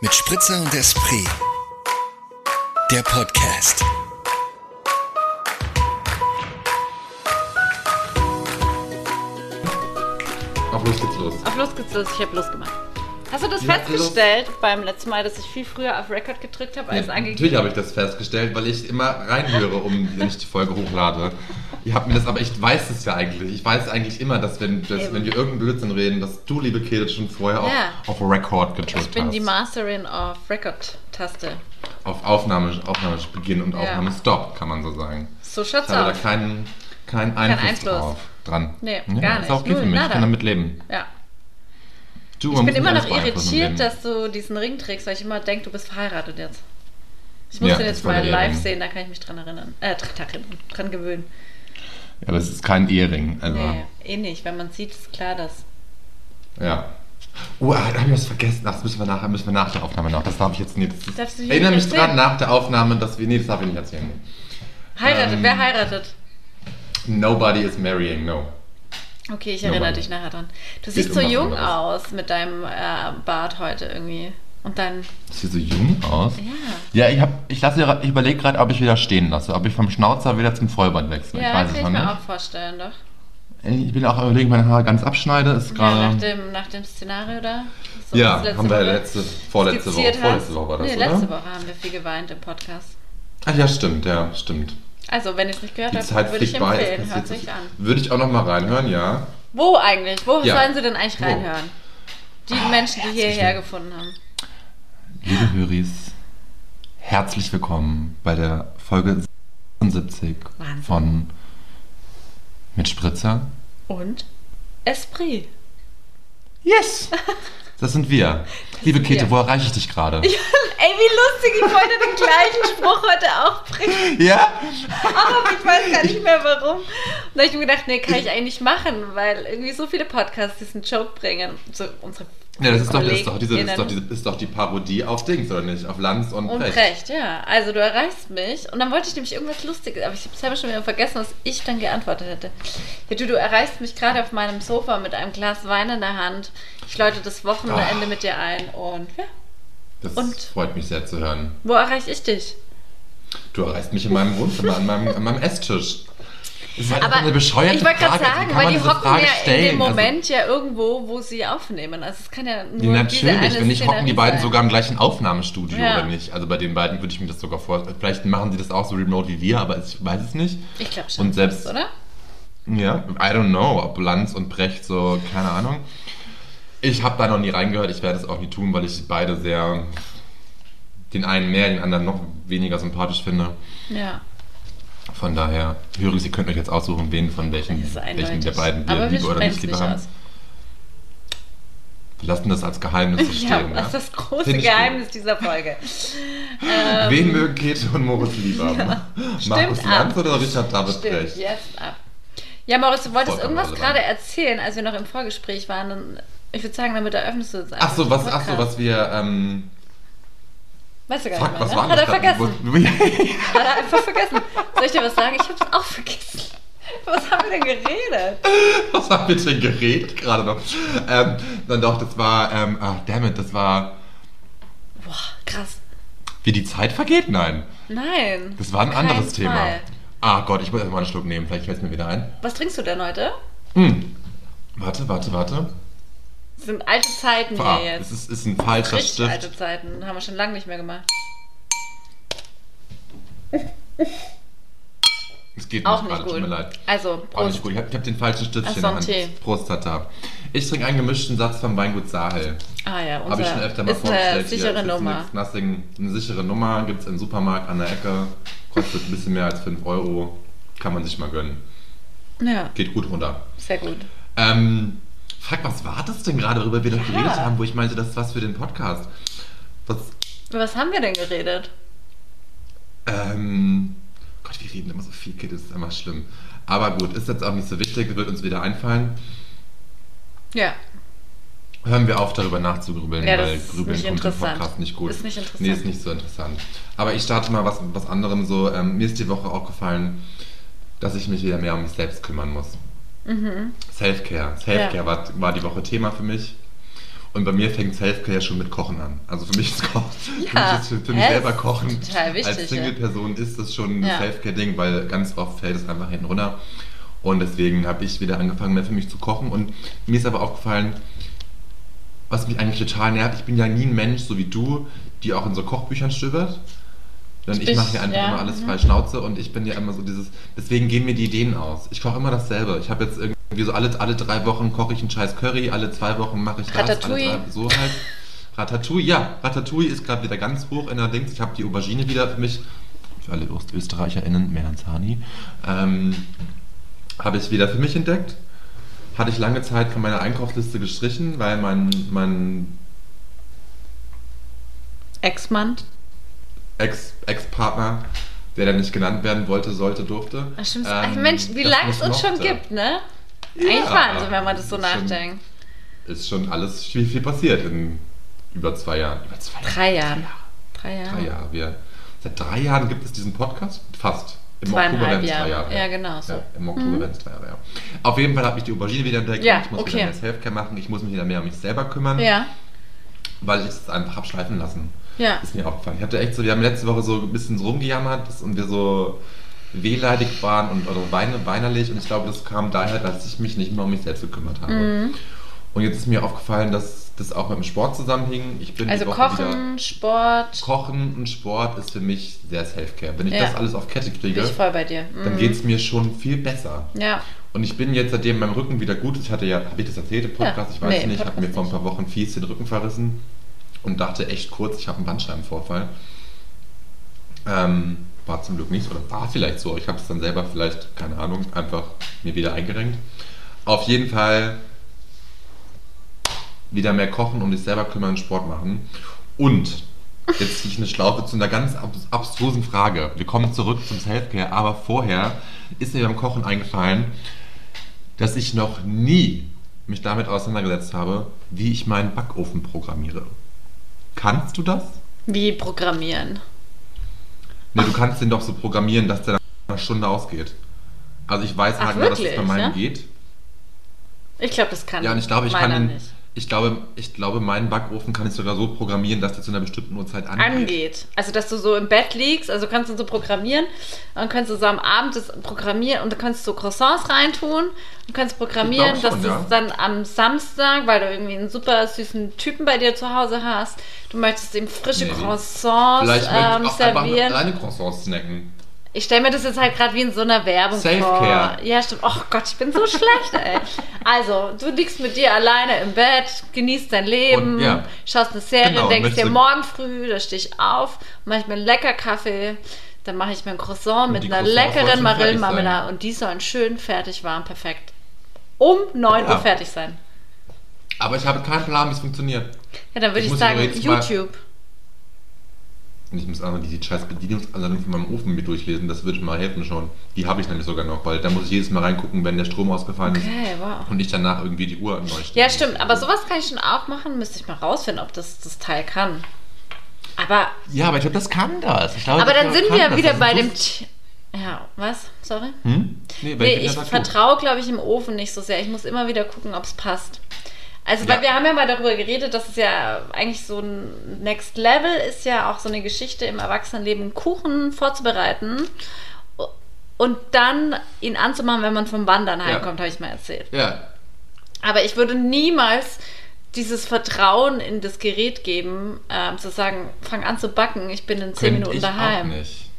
mit Spritzer und Esprit. Der Podcast. Auf los geht's los. Auf los geht's los, ich habe Lust gemacht. Hast du das Ja, festgestellt beim letzten Mal, dass ich viel früher auf Record gedrückt habe als Ja, angegeben? natürlich habe ich das festgestellt, weil ich immer reinhöre, um wenn ich die Folge hochlade. Ihr habt mir das, aber ich weiß es ja eigentlich. Ich weiß eigentlich immer, dass wenn, dass, wenn wir irgendeinen Blödsinn reden, dass du, liebe Käthe, schon vorher Ja. auf, auf Record gedrückt Ich bin hast. die Masterin of Record-Taste. auf Aufnahme, Aufnahmebeginn und Ja. Aufnahme Stop, kann man so sagen. So Ich schaut's habe da aus. keinen, keinen Einfluss, Einfluss. drauf dran. Nee, ja, gar Ist auch nicht. okay für mich. Ich kann damit leben. Ja. Du, Ich bin immer nicht noch irritiert, dass du diesen Ring trägst, weil ich immer denke, du bist verheiratet jetzt. Ich muss Ja, den jetzt mal live Ring. sehen, da kann ich mich dran erinnern. Äh, dran, dran gewöhnen. Ja, das ist kein Ehering. Also, Nee, eh nicht. Wenn man sieht, ist klar, dass. ja. Oh, da habe ich was vergessen. Das müssen wir nachher, müssen wir nach der Aufnahme noch. Das darf ich jetzt nicht. Das hier erinnere mich erzählen? dran nach der Aufnahme, dass wir. Nee, das darf ich nicht erzählen. Heiratet, Ähm. wer heiratet? Nobody is marrying, no. Okay, ich erinnere Mann. dich nachher dran. Du Geht siehst so jung aus mit deinem äh, Bart heute irgendwie. Und dann. Sieht so jung aus. Ja. Ja, ich, hab, ich, lasse- ich überlege gerade, ob ich wieder stehen lasse. Ob ich vom Schnauzer wieder zum Vollbart wechsle. Ja, ich weiß kann es ich mir nicht. auch vorstellen, doch. Ich will auch überlegen, meine Haare ganz abschneide. Ist Ja, nach, dem, nach dem Szenario da. So Ja, haben wir letzte, vorletzte Woche, vorletzte. Woche war das, nee, oder? letzte Woche haben wir viel geweint im Podcast. Ach ja, stimmt, ja, stimmt. Also, wenn ihr es nicht gehört habt, würde ich empfehlen. Hört sich an. Würde ich auch noch mal reinhören, ja. Wo eigentlich? Wo Ja. sollen sie denn eigentlich Wo? reinhören? Die Menschen, die hierher gefunden haben. Liebe Höris, herzlich willkommen bei der Folge 77 Wahnsinn. von Mit Spritzer. Und Esprit. Yes! Das sind wir. Liebe sind Käthe, wir. wo erreiche ich dich gerade? Ey, wie lustig, ich wollte den gleichen Spruch heute auch bringen. Ja? Aber ich weiß gar nicht mehr warum. Und da habe ich mir gedacht, nee, kann ich eigentlich machen, weil irgendwie so viele Podcasts diesen Joke bringen. So unsere Ja, das ist doch, das ist doch, diese, ist doch, diese, ist doch die Parodie auf Dings, oder nicht? Auf Lanz und, Und Brecht. Brecht, ja. Also du erreichst mich. Und dann wollte ich nämlich irgendwas Lustiges, aber ich habe selber schon wieder vergessen, was ich dann geantwortet hätte. Ja, du, du erreichst mich gerade auf meinem Sofa mit einem Glas Wein in der Hand. Ich läute das Wochenende Ah. mit dir ein und ja. Das Und? freut mich sehr zu hören. Wo erreiche ich dich? Du erreichst mich in meinem Wohnzimmer, an meinem, an meinem Esstisch. Das ist halt Aber einfach eine bescheuerte ich wollte gerade sagen, weil die hocken Frage ja in stellen? dem Also- Moment ja irgendwo, wo sie aufnehmen. Also es kann ja nur natürlich, wenn nicht, hocken die beiden sein. sogar im gleichen Aufnahmestudio Ja. oder nicht. Also bei den beiden würde ich mir das sogar vorstellen. Vielleicht machen sie das auch so remote wie wir, aber ich weiß es nicht. Ich glaube schon. Und selbst- oder? Ja, I don't know, ob Lanz und Brecht so, keine Ahnung. Ich habe da noch nie reingehört, ich werde es auch nie tun, weil ich beide sehr, den einen mehr, den anderen noch weniger sympathisch finde. Ja. Von daher, höre ihr könnt euch jetzt aussuchen, wen von welchen, Das welchen der beiden wir wir liebe oder nicht lieber haben. aus. Wir lassen das als Geheimnis so Ja, stehen. das ist das große Finde ich Geheimnis dieser Folge. Ähm, Wen mögen Käthe und Moritz lieber? Markus Stimmt Lanz oder Richard David Stimmt, Brecht? jetzt ab. Ja, Moritz, du wolltest Vollkommen irgendwas gerade erzählen, als wir noch im Vorgespräch waren. Ich würde sagen, damit eröffnest du jetzt einfach Ach so, was, ach so, was wir, ähm, Weißt du gar fuck, nicht was mehr, war ne? Hat er vergessen. Hat er einfach vergessen. Soll ich dir was sagen? Ich habe es auch vergessen. Was haben wir denn geredet? Was haben wir denn geredet gerade noch? Ähm, dann doch, das war, ähm, ach, dammit, das war, Boah, krass. wie die Zeit vergeht? Nein, Nein. das war ein anderes Thema. Fall. Ah Gott, ich muss erst mal einen Schluck nehmen, vielleicht fällt es mir wieder ein. Was trinkst du denn heute? Hm. Warte, warte, warte. Das sind alte Zeiten Ah, hier jetzt. ist, ist ein falscher Richtig Stift. alte Zeiten. Haben wir schon lange nicht mehr gemacht. Es geht Auch nicht nicht gerade, tut gut. mir leid. Also, Auch nicht Prost. gut. Ich habe hab den falschen Stift hier in der Hand. Prost, Tata. Ich trinke einen gemischten Satz vom Weingut Sahel. Ah ja, Habe ich schon unser öfter mal ist eine vorgestellt. hier. sichere jetzt Nummer. Nothing. Eine sichere Nummer gibt es im Supermarkt an der Ecke. Kostet ein bisschen mehr als 5 Euro. Kann man sich mal gönnen. Ja, Geht gut runter. sehr gut. Ähm, fuck, was war das denn gerade, worüber wir Ja. geredet haben, wo ich meinte, das ist was für den Podcast? Was, Über was haben wir denn geredet? ähm, Gott, wir reden immer so viel, Kid, das ist immer schlimm. Aber gut, ist jetzt auch nicht so wichtig, wird uns wieder einfallen. Ja, Hören wir auf, darüber nachzugrübeln, Ja, weil grübeln kommt im. Podcast nicht gut. Ist nicht interessant. Nee, ist nicht so interessant. Aber ich starte mal was, was anderem so. Ähm, mir ist die Woche aufgefallen, dass ich mich wieder mehr um mich selbst kümmern muss. Mhm. Self-Care. Self-Care Ja. war, war die Woche Thema für mich. Und bei mir fängt Selfcare ja schon mit Kochen an. Also für mich ist Kochen, Ja, für mich, ist, für, mich selber Kochen Total wichtig, als Single-Person ist das schon ein Ja. Selfcare-Ding, weil ganz oft fällt es einfach hinten runter. Und deswegen habe ich wieder angefangen, mehr für mich zu kochen. Und mir ist aber aufgefallen, was mich eigentlich total nervt, ich bin ja nie ein Mensch, so wie du, die auch in so Kochbüchern stöbert. Denn ich mache ja einfach ja, immer alles mhm. frei Schnauze und ich bin ja immer so dieses, deswegen gehen mir die Ideen aus. Ich koche immer dasselbe. Ich habe jetzt irgendwie so alle, alle drei Wochen koche ich einen scheiß Curry, alle zwei Wochen mache ich das, Ratatouille. alle drei, so halt. Ratatouille, ja, Ratatouille ist gerade wieder ganz hoch in der Dings. Ich habe die Aubergine wieder für mich, für alle OstösterreicherInnen, Melanzani, ähm, habe ich wieder für mich entdeckt. Hatte ich lange Zeit von meiner Einkaufsliste gestrichen, weil mein, mein Ex-Mann. Ex- Ex-Partner, der dann nicht genannt werden wollte, sollte, durfte. Ach, stimmt. ähm, Ach, Mensch, wie lange es uns schon gibt, ne? Ja, Eigentlich Wahnsinn, wenn man das so ist schon- nachdenkt. Ist schon alles viel, viel passiert in über zwei Jahren. Über zwei Jahre. Drei Jahren. Drei Jahre. Drei Jahre. Wir, seit drei Jahren gibt es diesen Podcast. Fast. Im Zweieinhalb Oktober werden es drei Jahre. Ja, genau so. Ja, Im Oktober werden es drei Jahre, ja. Auf jeden Fall habe ich die Aubergine wieder entdeckt. Ja, ich muss okay. wieder mehr Selfcare machen. Ich muss mich wieder mehr um mich selber kümmern, Ja, weil ich es einfach habe schleifen lassen. Ja. Ist mir aufgefallen. Ich hatte echt so, wir haben letzte Woche so ein bisschen so rumgejammert und wir so wehleidig waren und oder weine, weinerlich und ich glaube, das kam daher, dass ich mich nicht mehr um mich selbst gekümmert habe. Mhm. Und jetzt ist mir aufgefallen, dass das auch mit dem Sport zusammenhing. Ich bin Also Kochen, Sport. Kochen und Sport ist für mich sehr Selfcare. Wenn ich Ja. das alles auf Kette Bin kriege, ich voll bei dir. dann Mhm. geht es mir schon viel besser. Ja. Und ich bin jetzt, seitdem mein Rücken wieder gut ist, ich hatte ja, habe ich das erzählt im Podcast? Ja. Ich weiß Nee, nicht, ich habe mir vor ein paar Wochen fies den Rücken verrissen und dachte echt kurz, ich habe einen Bandscheibenvorfall. Ähm, war zum Glück nicht oder war vielleicht so. Ich habe es dann selber vielleicht, keine Ahnung, einfach mir wieder eingerenkt. Auf jeden Fall wieder mehr kochen, um dich selber kümmern, Sport machen. Und jetzt ziehe ich eine Schlaufe zu einer ganz abs abstrusen Frage. Wir kommen zurück zum Selfcare, aber vorher ist mir beim Kochen eingefallen, dass ich noch nie mich damit auseinandergesetzt habe, wie ich meinen Backofen programmiere. Kannst du das? Wie programmieren. Ne, du kannst den doch so programmieren, dass der nach einer Stunde ausgeht. Also ich weiß Ach, halt nur, dass es wirklich, bei meinem ja? geht. Ich glaube, das kann Ja, und ich glaube, ich kann den, nicht. Ich glaube, ich glaube, meinen Backofen kann ich sogar so programmieren, dass der zu einer bestimmten Uhrzeit angeht. angeht. Also, dass du so im Bett liegst, also kannst du so programmieren und dann kannst du so am Abend das programmieren und dann kannst du Croissants reintun und kannst programmieren, schon, dass du es dann am Samstag, weil du irgendwie einen super süßen Typen bei dir zu Hause hast, du möchtest ihm frische Nee. Croissants Vielleicht ähm, ich auch einfach servieren. alleine Croissants snacken. Ich stelle mir das jetzt halt gerade wie in so einer Werbung Self-Care. vor. Ja, stimmt. Oh Gott, ich bin so schlecht, ey. Also, du liegst mit dir alleine im Bett, genießt dein Leben, Und, ja. schaust eine Serie, Genau, denkst dir morgen früh, da stehe ich auf, mache ich mir einen lecker Kaffee, dann mache ich mir ein Croissant Und mit einer Croissants sollen leckeren Marillenmarmelade und die sollen schön fertig warm, perfekt. Um 9 Ja. Uhr fertig sein. Aber ich habe keinen Plan, wie es funktioniert. Ja, dann würde Ich ich, sagen, übrigens mal- YouTube. Und ich muss einfach die scheiß Bedienungsanleitung von meinem Ofen mit durchlesen, das würde mir mal helfen schon. Die habe ich nämlich sogar noch, weil da muss ich jedes Mal reingucken, wenn der Strom ausgefallen Okay, wow. ist und ich danach irgendwie die Uhr neu Ja, stimmt, aber sowas kann ich schon auch machen, müsste ich mal rausfinden, ob das das Teil kann. Aber Ja, aber ich glaube, das kann das. Ich glaube, Aber das dann sind wir ja wieder Das bei dem. T ja, was? Sorry? Hm? Nee, Nee, ich ja vertraue, glaube ich, im Ofen nicht so sehr. Ich muss immer wieder gucken, ob es passt. Also, weil Ja. wir haben ja mal darüber geredet, dass es ja eigentlich so ein Next Level ist ja auch so eine Geschichte im Erwachsenenleben, Kuchen vorzubereiten und dann ihn anzumachen, wenn man vom Wandern heimkommt, habe ich mal erzählt. Ja, Aber ich würde niemals dieses Vertrauen in das Gerät geben, ähm, zu sagen, fang an zu backen, ich bin in zehn könnte Minuten ich daheim. auch nicht.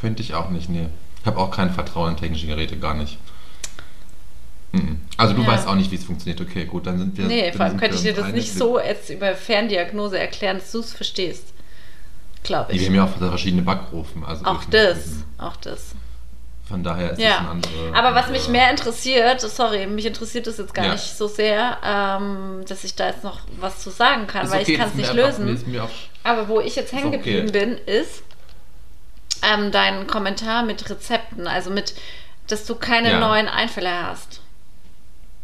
Könnte ich auch nicht, nee. Ich habe auch kein Vertrauen in technische Geräte, gar nicht. Mhm. Also du Ja. weißt auch nicht, wie es funktioniert. Okay, gut, dann sind wir... Nee, vor allem könnte ich dir das nicht so jetzt über Ferndiagnose erklären, dass du es verstehst. Glaube Nee, wir ich. haben ja auch verschiedene Backofen. Also Auch das, auch das. Von daher ist das ein Ja. andere... Aber was andere- mich mehr interessiert, sorry, mich interessiert das jetzt gar Ja. nicht so sehr, ähm, dass ich da jetzt noch was zu sagen kann, Ist weil okay, ich kann es nicht lösen. Auch, Aber wo ich jetzt hängen okay. geblieben bin, ist ähm, dein Kommentar mit Rezepten, also mit, dass du keine Ja. neuen Einfälle hast.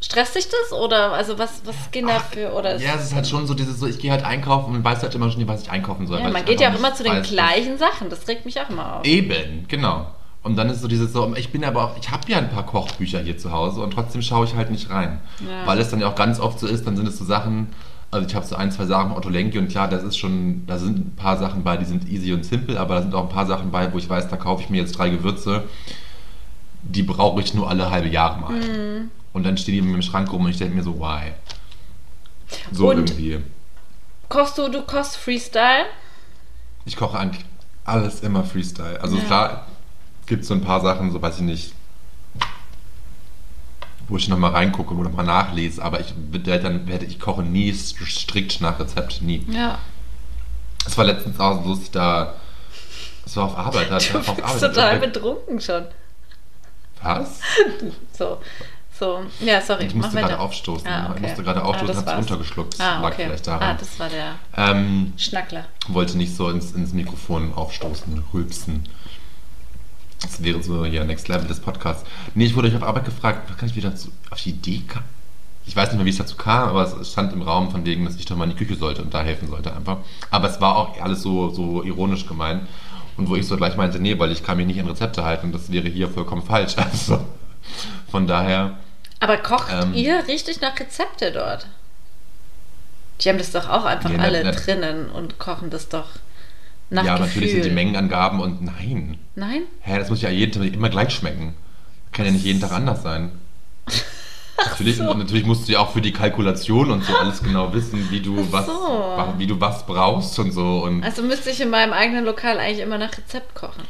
Stresst dich das oder also was, was gehen da für oder ist- ja, es ist halt schon so dieses so, ich gehe halt einkaufen und weiß halt immer schon nicht, was ich einkaufen soll. ja, man geht ja auch immer zu den weiß, was- gleichen Sachen, das regt mich auch immer auf. Eben, genau. Und dann ist so dieses so, ich bin aber auch, ich habe ja ein paar Kochbücher hier zu Hause und trotzdem schaue ich halt nicht rein. Ja. Weil es dann ja auch ganz oft so ist, dann sind es so Sachen, Also ich habe so ein, zwei Sachen Otto Lenki und klar, das ist schon, da sind ein paar Sachen bei, die sind easy und simple, aber da sind auch ein paar Sachen bei, wo ich weiß, da kaufe ich mir jetzt drei Gewürze, die brauche ich nur alle halbe Jahre mal. Mhm. Und dann stehen die in meinem Schrank rum und ich denke mir so, why? So Und- irgendwie. Kochst du, du kochst Freestyle? Ich koche eigentlich alles immer Freestyle. Also Ja. klar, gibt so ein paar Sachen, so weiß ich nicht, wo ich nochmal reingucke oder mal nachlese, aber ich, dann, werde- ich koche nie st- strikt nach Rezept, nie. Ja. Es war letztens auch so, dass ich da, es war auf Arbeit, da Du bist total betrunken schon. Was? So. So. Ja, sorry. Ich musste gerade aufstoßen. Ah, okay. Ich musste gerade Ah, aufstoßen, das hab's war's. runtergeschluckt. Ah, lag okay. vielleicht Ah, daran. das war der ähm, Schnackler. wollte nicht so ins, ins Mikrofon aufstoßen, rülpsen. Das wäre so ja Next Level des Podcasts. Nee, ich wurde euch auf Arbeit gefragt, was kann ich wieder zu, auf die Idee kam? Ich weiß nicht mehr, wie es dazu kam, aber es stand im Raum von wegen, dass ich doch mal in die Küche sollte und da helfen sollte einfach. Aber es war auch alles so, so ironisch gemeint. Und wo ich so gleich meinte, nee, weil ich kann mich nicht an Rezepte halten und das wäre hier vollkommen falsch. Also von daher, Aber kocht Ähm. ihr richtig nach Rezepte dort? Die haben das doch auch einfach na- alle na- drinnen und kochen das doch nach ja, Gefühl. natürlich sind die Mengenangaben und nein. Nein? Hä, das muss ja jeden Tag immer gleich schmecken. Kann ja nicht jeden Tag anders sein. Natürlich, so. und natürlich musst du ja auch für die Kalkulation und so alles genau wissen, wie du was, so. wa- wie du was brauchst und so. Und Also müsste ich in meinem eigenen Lokal eigentlich immer nach Rezept kochen.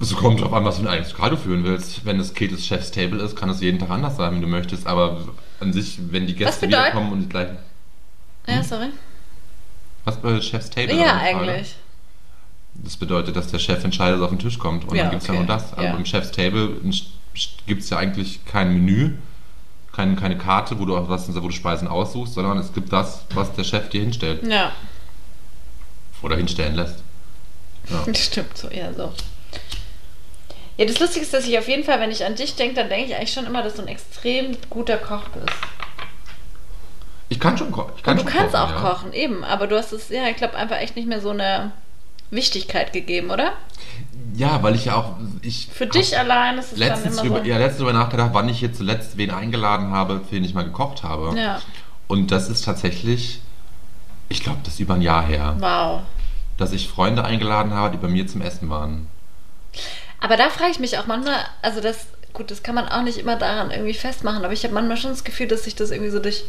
Es kommt drauf an, was du eigentlich gerade führen willst. Wenn es Ketes Chef's Table ist, kann es jeden Tag anders sein, wenn du möchtest. Aber an sich, wenn die Gäste wiederkommen und die gleichen. Ja, sorry. Was bedeutet Chef's Table? Ja, eigentlich. Das bedeutet, dass der Chef entscheidet, was auf den Tisch kommt. Und Ja, dann gibt es ja okay. nur das. Also Ja. im Chef's Table gibt es ja eigentlich kein Menü, kein, keine Karte, wo du, auch was, wo du Speisen aussuchst, sondern es gibt das, was der Chef dir hinstellt. Ja, Oder hinstellen lässt. Ja. stimmt so, eher so. Ja, das Lustige ist, dass ich auf jeden Fall, wenn ich an dich denke, dann denke ich eigentlich schon immer, dass du ein extrem guter Koch bist. Ich kann schon kochen. Ich kann Und du schon kannst kochen, auch ja. kochen, eben. Aber du hast es, ja, ich glaube, einfach echt nicht mehr so eine Wichtigkeit gegeben, oder? Ja, weil ich ja auch. Ich Für dich allein ist es letztens dann immer über, so. ja, letztens darüber nachgedacht, wann ich hier zuletzt wen eingeladen habe, für den ich mal gekocht habe. Ja, Und das ist tatsächlich, ich glaube, das ist über ein Jahr her, wow. dass ich Freunde eingeladen habe, die bei mir zum Essen waren. Aber da frage ich mich auch manchmal, also das, gut, das kann man auch nicht immer daran irgendwie festmachen, aber ich habe manchmal schon das Gefühl, dass sich das irgendwie so durch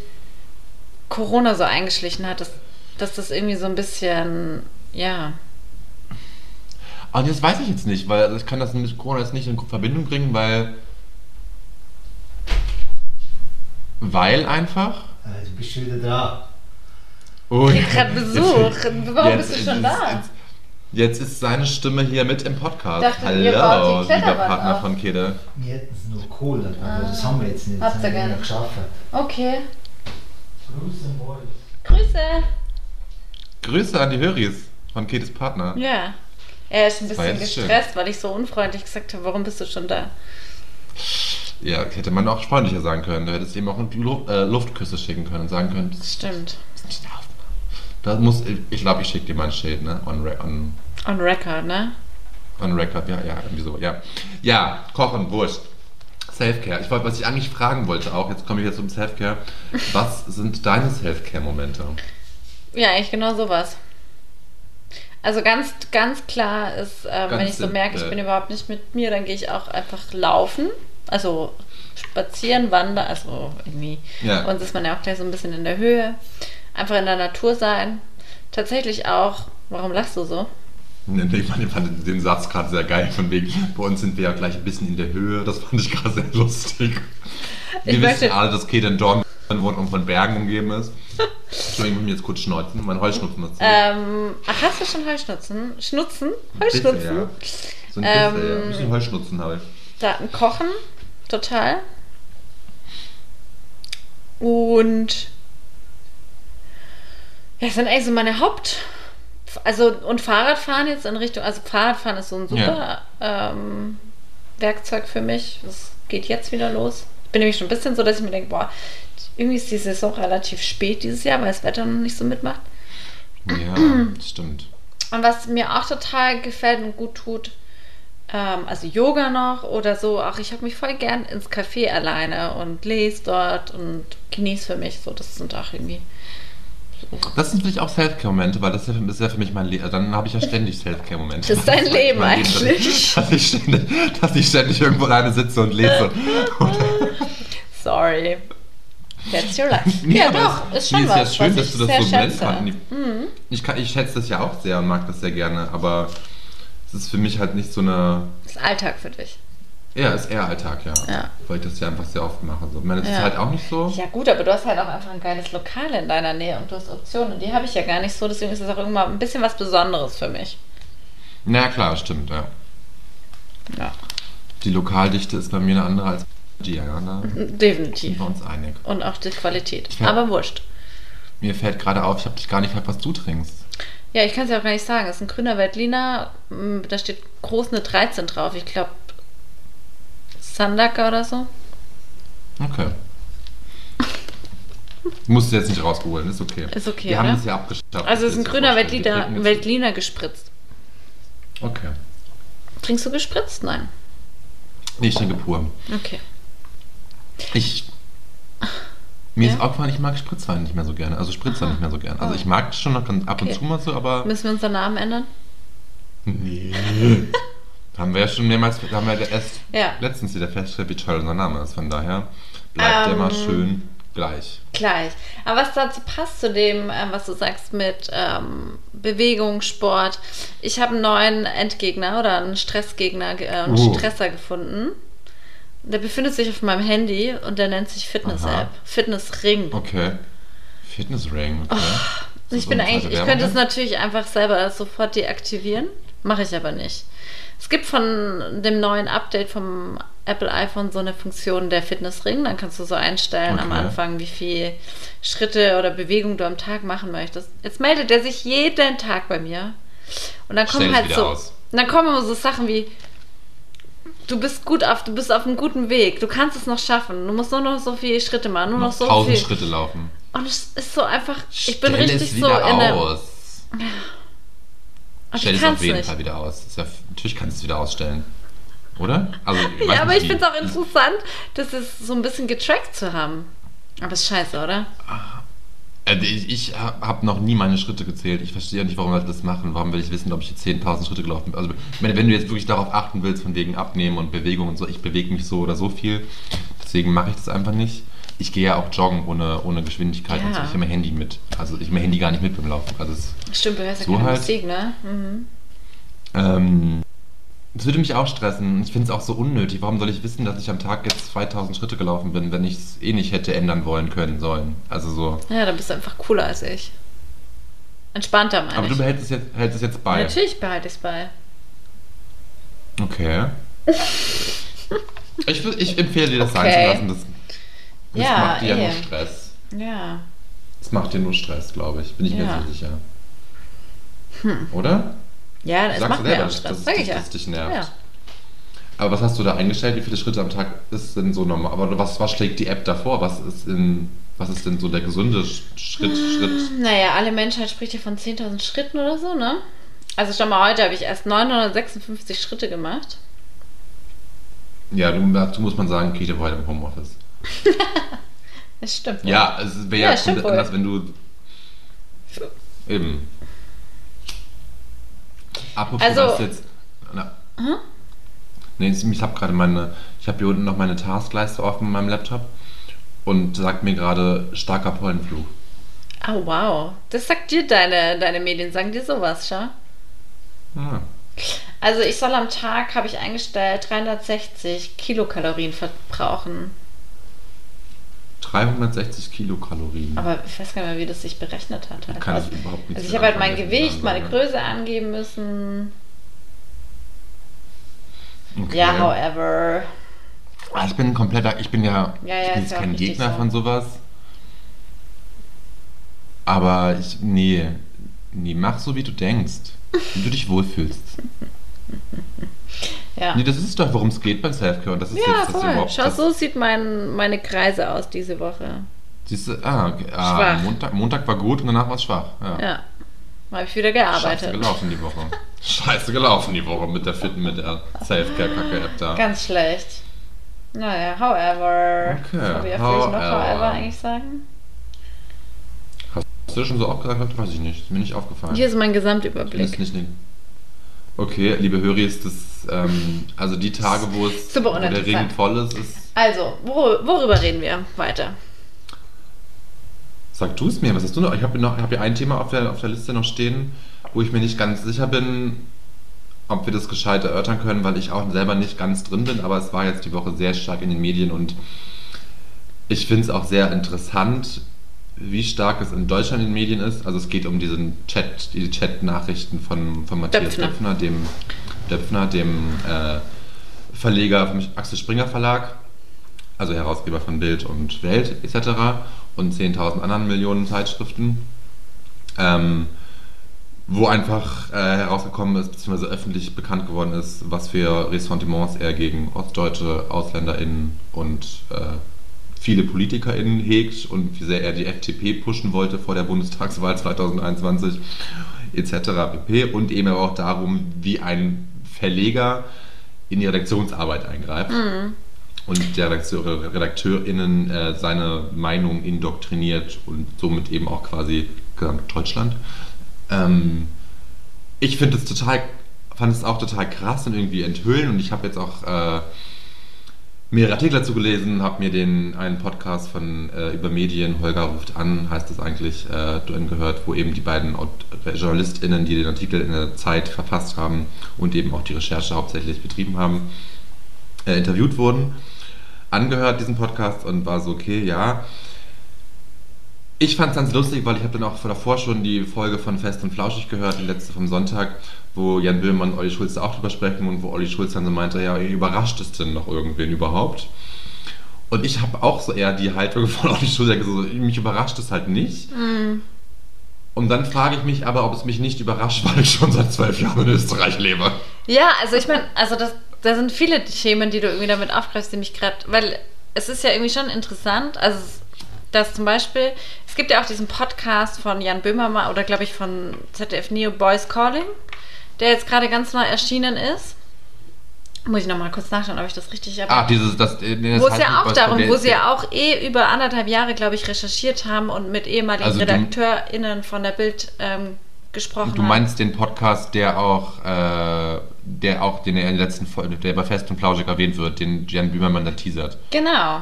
Corona so eingeschlichen hat, dass, dass das irgendwie so ein bisschen, ja, Aber das weiß ich jetzt nicht, weil ich kann das mit Corona jetzt nicht in Verbindung bringen, weil. Weil einfach. Äh, Du bist schon wieder da. Oh, ich habe gerade Besuch. Warum bist du schon jetzt, da? Jetzt, jetzt ist seine Stimme hier mit im Podcast. Dachte, Hallo, lieber Partner auf. von Kede. Wir hätten es nur Kohle, aber das haben wir jetzt nicht. Habt ihr gerne. geschafft. Okay. Grüße euch. Grüße. Grüße an die Höris von Kedes Partner. Ja. Er ist ein bisschen jetzt schön. gestresst, weil ich so unfreundlich gesagt habe, warum bist du schon da? Ja, hätte man auch freundlicher sagen können. Du hättest ihm auch äh, Luftküsse schicken können und sagen können, das Stimmt. ist nicht auf. Da muss, ich glaube, ich schicke dir mal ein Schild, ne? On, on, On record, ne? on record, ja, ja, irgendwie so, ja. Ja, kochen, Wurscht. Selfcare. Ich wollte, was ich eigentlich fragen wollte auch, jetzt komme ich jetzt zum Selfcare. Was sind deine Selfcare-Momente? Ja, eigentlich genau sowas. Also ganz, ganz klar ist, ähm, Ganz wenn ich so merke, ich bin überhaupt nicht mit mir, dann gehe ich auch einfach laufen. Also spazieren, wandern, also irgendwie. Ja. Und ist man ja auch gleich so ein bisschen in der Höhe. Einfach in der Natur sein. Tatsächlich auch, warum lachst du so? Ich fand, ich fand den Satz gerade sehr geil, von wegen, bei uns sind wir ja gleich ein bisschen in der Höhe. Das fand ich gerade sehr lustig. Wir Ich wissen alle, dass Kate in Dorn von Bergen umgeben ist. Entschuldigung, ich muss mich jetzt kurz schneuzen. Mein Heuschnupfen ist. Ähm, ach, hast du schon Heuschnutzen? Schnutzen? Bisschen, Heuschnutzen? ja. So ein bisschen, ähm, ja. ein bisschen Heuschnutzen habe ich. Daten kochen, total. Und das sind eigentlich so meine Haupt. Also und Fahrradfahren jetzt in Richtung, also Fahrradfahren ist so ein super ähm, Werkzeug für mich. Das geht jetzt wieder los. Ich bin nämlich schon ein bisschen so, dass ich mir denke, boah, irgendwie ist die Saison relativ spät dieses Jahr, weil das Wetter noch nicht so mitmacht. Ja, stimmt. Und was mir auch total gefällt und gut tut, Ähm, also Yoga noch oder so. Auch ich habe mich voll gern ins Café alleine und lese dort und genieße für mich so. Das sind auch irgendwie. Das sind natürlich auch Self-Care-Momente, weil das ist ja, das für mich mein Leben. Dann habe ich ja ständig Self-Care-Momente. Das ist dein mein Leben eigentlich. ich- Dass ich, ständig, dass ich ständig irgendwo alleine sitze und lese. Sorry. That's your life. Nee, ja, doch, es- ist schon nee, was, ist ja schön, dass ich du das sehr so schätze. kannst. Ich, kann, ich schätze das ja auch sehr und mag das sehr gerne, aber es ist für mich halt nicht so eine. Das ist Alltag für dich. Ja, ist eher Alltag, ja. Ja. Weil ich das ja einfach sehr oft mache. So. Ich meine, das Ja. ist halt auch nicht so. Ja gut, aber du hast halt auch einfach ein geiles Lokal in deiner Nähe und du hast Optionen. Und die habe ich ja gar nicht so, deswegen ist das auch immer ein bisschen was Besonderes für mich. Na ja, klar, stimmt, ja. Ja, Die Lokaldichte ist bei mir eine andere als bei dir, ja. Da sind definitiv. wir uns einig. Und auch die Qualität. Ja. Aber wurscht. Mir fällt gerade auf, ich habe dich gar nicht gefragt, was du trinkst. Ja, ich kann es ja auch gar nicht sagen. Es ist ein grüner Veltliner. m, Da steht groß eine 13 drauf. Ich glaube, Sandaka oder so. Okay. Musst du jetzt nicht rausgeholt, ist okay. Ist okay, Wir haben oder? das ja abgeschafft. Also es ist ein grüner. Wir Veltliner, gespritzt. Okay. Trinkst du gespritzt? Nein. Nee, ich trinke pur. Okay. Ich. Mir Ja? ist aufgefallen, ich mag Spritzwein nicht mehr so gerne. Also Spritzer Aha. nicht mehr so gerne. Also Oh. ich mag es schon ab und Okay. zu mal so, aber. Müssen wir unseren Namen ändern? Nee. haben wir ja schon mehrmals, haben wir ja erst Ja. letztens wieder festgestellt, wie toll unser Name ist. Von daher bleibt der Ähm. mal schön gleich. Gleich. Aber was dazu passt zu dem, ähm, was du sagst mit ähm, Bewegung, Sport. Ich habe einen neuen Endgegner oder einen Stressgegner, ge- äh, einen Uh. Stresser gefunden. Der befindet sich auf meinem Handy und der nennt sich Fitness-App. Aha. Fitness-Ring. Okay. Fitnessring, okay. Ist das Oh, Ich bin eigentlich, ich könnte es natürlich einfach selber sofort deaktivieren. Mache ich aber nicht. Es gibt von dem neuen Update vom Apple iPhone so eine Funktion der Fitnessring. Dann kannst du so einstellen am Okay. Anfang, wie viel Schritte oder Bewegungen du am Tag machen möchtest. Jetzt meldet er sich jeden Tag bei mir. Und dann kommen Stell halt so, aus. dann kommen immer so Sachen wie Du bist gut auf, du bist auf einem guten Weg. Du kannst es noch schaffen. Du musst nur noch so viele Schritte machen, nur noch, Noch so tausend viel. Schritte laufen. Und es ist so einfach. Ich bin Stell richtig so in der. Stell ich es auf jeden nicht. Fall wieder aus. Ja, natürlich kannst du es wieder ausstellen. Oder? Also, weiß Ja, aber ich finde es auch interessant, das ist so ein bisschen getrackt zu haben. Aber ist scheiße, oder? Äh, Ich, ich habe noch nie meine Schritte gezählt. Ich verstehe nicht, warum Leute das machen. Warum will ich wissen, ob ich jetzt 10.000 Schritte gelaufen bin? Also, ich wenn du jetzt wirklich darauf achten willst, von wegen Abnehmen und Bewegung und so, ich bewege mich so oder so viel. Deswegen mache ich das einfach nicht. Ich gehe ja auch joggen ohne, ohne Geschwindigkeit und so. Ja. Ich habe mein Handy mit. Also, ich habe mein Handy gar nicht mit beim Laufen. Also, es, Stimmt, du hörst ja So keine halt. Musik, ne? Mhm. ähm, das würde mich auch stressen. Ich finde es auch so unnötig. Warum soll ich wissen, dass ich am Tag jetzt 2000 Schritte gelaufen bin, wenn ich es eh nicht hätte ändern wollen können sollen? Also so. Ja, dann bist du einfach cooler als ich. Entspannter, meine Aber ich. du behältst es jetzt, hältst es jetzt bei. Natürlich behalte ich es bei. Okay. Ich, ich empfehle dir das sein Okay. zu lassen. Das, das Ja, macht dir ja eh. nur Stress. Ja. Das macht dir nur Stress, glaube ich. Bin ich mir Ja. Hm. so sicher. Oder? Ja, es Sagst macht du mir selber, dass- Stress. dass- dass ja. es dich nervt. Ja. Aber was hast du da eingestellt? Wie viele Schritte am Tag ist denn so normal? Aber was, was schlägt die App davor? Was ist, in, was ist denn so der gesunde Sch- Schritt? Schritt? Naja, alle Menschheit spricht ja von 10.000 Schritten oder so, ne? Also schon mal heute habe ich erst 956 Schritte gemacht. Ja, dazu muss man sagen, Kete war heute im Homeoffice. Das stimmt. Ja, es wäre Ja, ja, komplett wohl. anders, wenn du. Eben. Apropos Also- das jetzt. Na, Nee, ich habe gerade meine. Ich habe hier unten noch meine Taskleiste offen in meinem Laptop und sagt mir gerade starker Pollenflug. Oh, wow. Das sagt dir deine, deine Medien, sagen dir sowas, schau. Ah. Also ich soll am Tag, habe ich eingestellt, 360 Kilokalorien verbrauchen. 360 Kilokalorien. Aber ich weiß gar nicht mehr, wie das sich berechnet hat. Halt. Kann also, ich überhaupt nicht also ich habe halt mein anfangen, Gewicht, meine. Größe angeben müssen. Okay. Ja, however. Ah, Ich bin ein kompletter, ich bin ja, Ja, ja, ich bin jetzt kein Gegner so. von sowas. Aber ich, nee, nee, mach so wie du denkst, wie du dich wohlfühlst. Ja. Nee, das ist doch, worum es geht beim Selfcare. Und das ist Ja, jetzt das voll. überhaupt. Schau, das, so sieht mein, meine Kreise aus diese Woche. Siehst du, ah, okay. ah. Montag, Montag war gut und danach war es schwach. Ja. Ja. Habe ich wieder Scheiße gearbeitet. gelaufen die Woche. Scheiße gelaufen die Woche mit der Fitten, mit der Self-Care-Kacke-App da. Ganz schlecht. Naja, however. Okay, Was habe ich noch however. eigentlich sagen? Hast du das schon so oft gesagt? Weiß ich nicht. Ist mir nicht aufgefallen. Hier ist mein Gesamtüberblick. nicht, nicht. Okay, liebe Höris, das, ähm, also die Tage, wo es wo der. Ring voll ist, ist. Also, wor worüber reden wir weiter? Sag du es mir, was hast du noch? Ich habe noch, ich hab hier ein Thema auf der, auf der Liste noch stehen, wo ich mir nicht ganz sicher bin, ob wir das gescheit erörtern können, weil ich auch selber nicht ganz drin bin, aber es war jetzt die Woche sehr stark in den Medien und ich finde es auch sehr interessant, wie stark es in Deutschland in den Medien ist. Also es geht um diesen Chat, die Chat-Nachrichten von, von Matthias Döpfner. Döpfner, dem, Döpfner, dem äh, Verleger vom Axel Springer Verlag, also Herausgeber von Bild und Welt etc. und 10.000 anderen Millionen Zeitschriften, ähm, wo einfach äh, herausgekommen ist, beziehungsweise öffentlich bekannt geworden ist, was für Ressentiments er gegen ostdeutsche AusländerInnen und äh, viele PolitikerInnen hegt und wie sehr er die FDP pushen wollte vor der Bundestagswahl 2021 etc. pp. Und eben aber auch darum, wie ein Verleger in die Redaktionsarbeit eingreift und der Redakteur, RedakteurInnen äh, seine Meinung indoktriniert und somit eben auch quasi gesamt Deutschland. Ähm, ich finde es total, fand es auch total krass und irgendwie enthüllen und ich habe jetzt auch äh, mehrere Artikel dazu gelesen, habe mir den einen Podcast von äh, über Medien, Holger ruft an, heißt das eigentlich, äh, gehört, wo eben die beiden Aut- JournalistInnen, die den Artikel in der Zeit verfasst haben und eben auch die Recherche hauptsächlich betrieben haben, äh, interviewt wurden, angehört diesen Podcast und war so, okay, ja. Ich fand es ganz lustig, weil ich habe dann auch davor schon die Folge von Fest und Flauschig gehört, die letzte vom Sonntag, wo Jan Böhmermann und Olli Schulz auch drüber sprechen und wo Olli Schulz dann so meinte, ja, überrascht es denn noch irgendwen überhaupt? Und ich habe auch so eher die Haltung von Olli Schulz, der gesagt, so, mich überrascht es halt nicht. Und dann frage ich mich aber, ob es mich nicht überrascht, weil ich schon seit zwölf Jahren in Österreich lebe. Ja, also ich meine, also das, da sind viele Themen, die du irgendwie damit aufgreifst, die mich gerade, weil es ist ja irgendwie schon interessant, also dass zum Beispiel, es gibt ja auch diesen Podcast von Jan Böhmermann oder glaube ich von ZDF Neo Boys Calling, der jetzt gerade ganz neu erschienen ist. Muss ich nochmal kurz nachschauen, ob ich das richtig habe. Ah, dieses, das, äh, das wo es ja auch darum, wo sie ja auch eh über anderthalb Jahre, glaube ich, recherchiert haben und mit ehemaligen Also RedakteurInnen von der Bild ähm, gesprochen Du haben. meinst den Podcast, der auch, äh, der auch, den er in der letzten Folge, der bei Fest und Flauschig erwähnt wird, den Jan Böhmermann da teasert. Genau.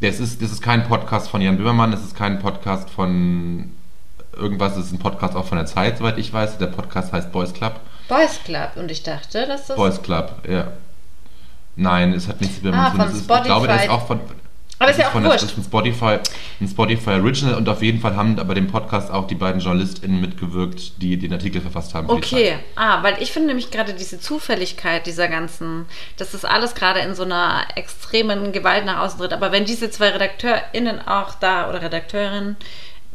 Das ist, das ist kein Podcast von Jan Böhmermann, das ist kein Podcast von irgendwas, das ist ein Podcast auch von der Zeit, soweit ich weiß. Der Podcast heißt Boys Club. Boys Club und ich dachte, dass das. Boys Club, ja. Nein, es hat nichts mit Ah, von Das ist, ich glaube, der ist auch von. Aber ist das ja auch von, das wurscht. ist ein Spotify, ein Spotify Original und auf jeden Fall haben bei dem Podcast auch die beiden JournalistInnen mitgewirkt, die den Artikel verfasst haben. Okay, ah, weil ich finde nämlich gerade diese Zufälligkeit dieser ganzen, dass das alles gerade in so einer extremen Gewalt nach außen tritt. Aber wenn diese zwei RedakteurInnen auch da oder Redakteurinnen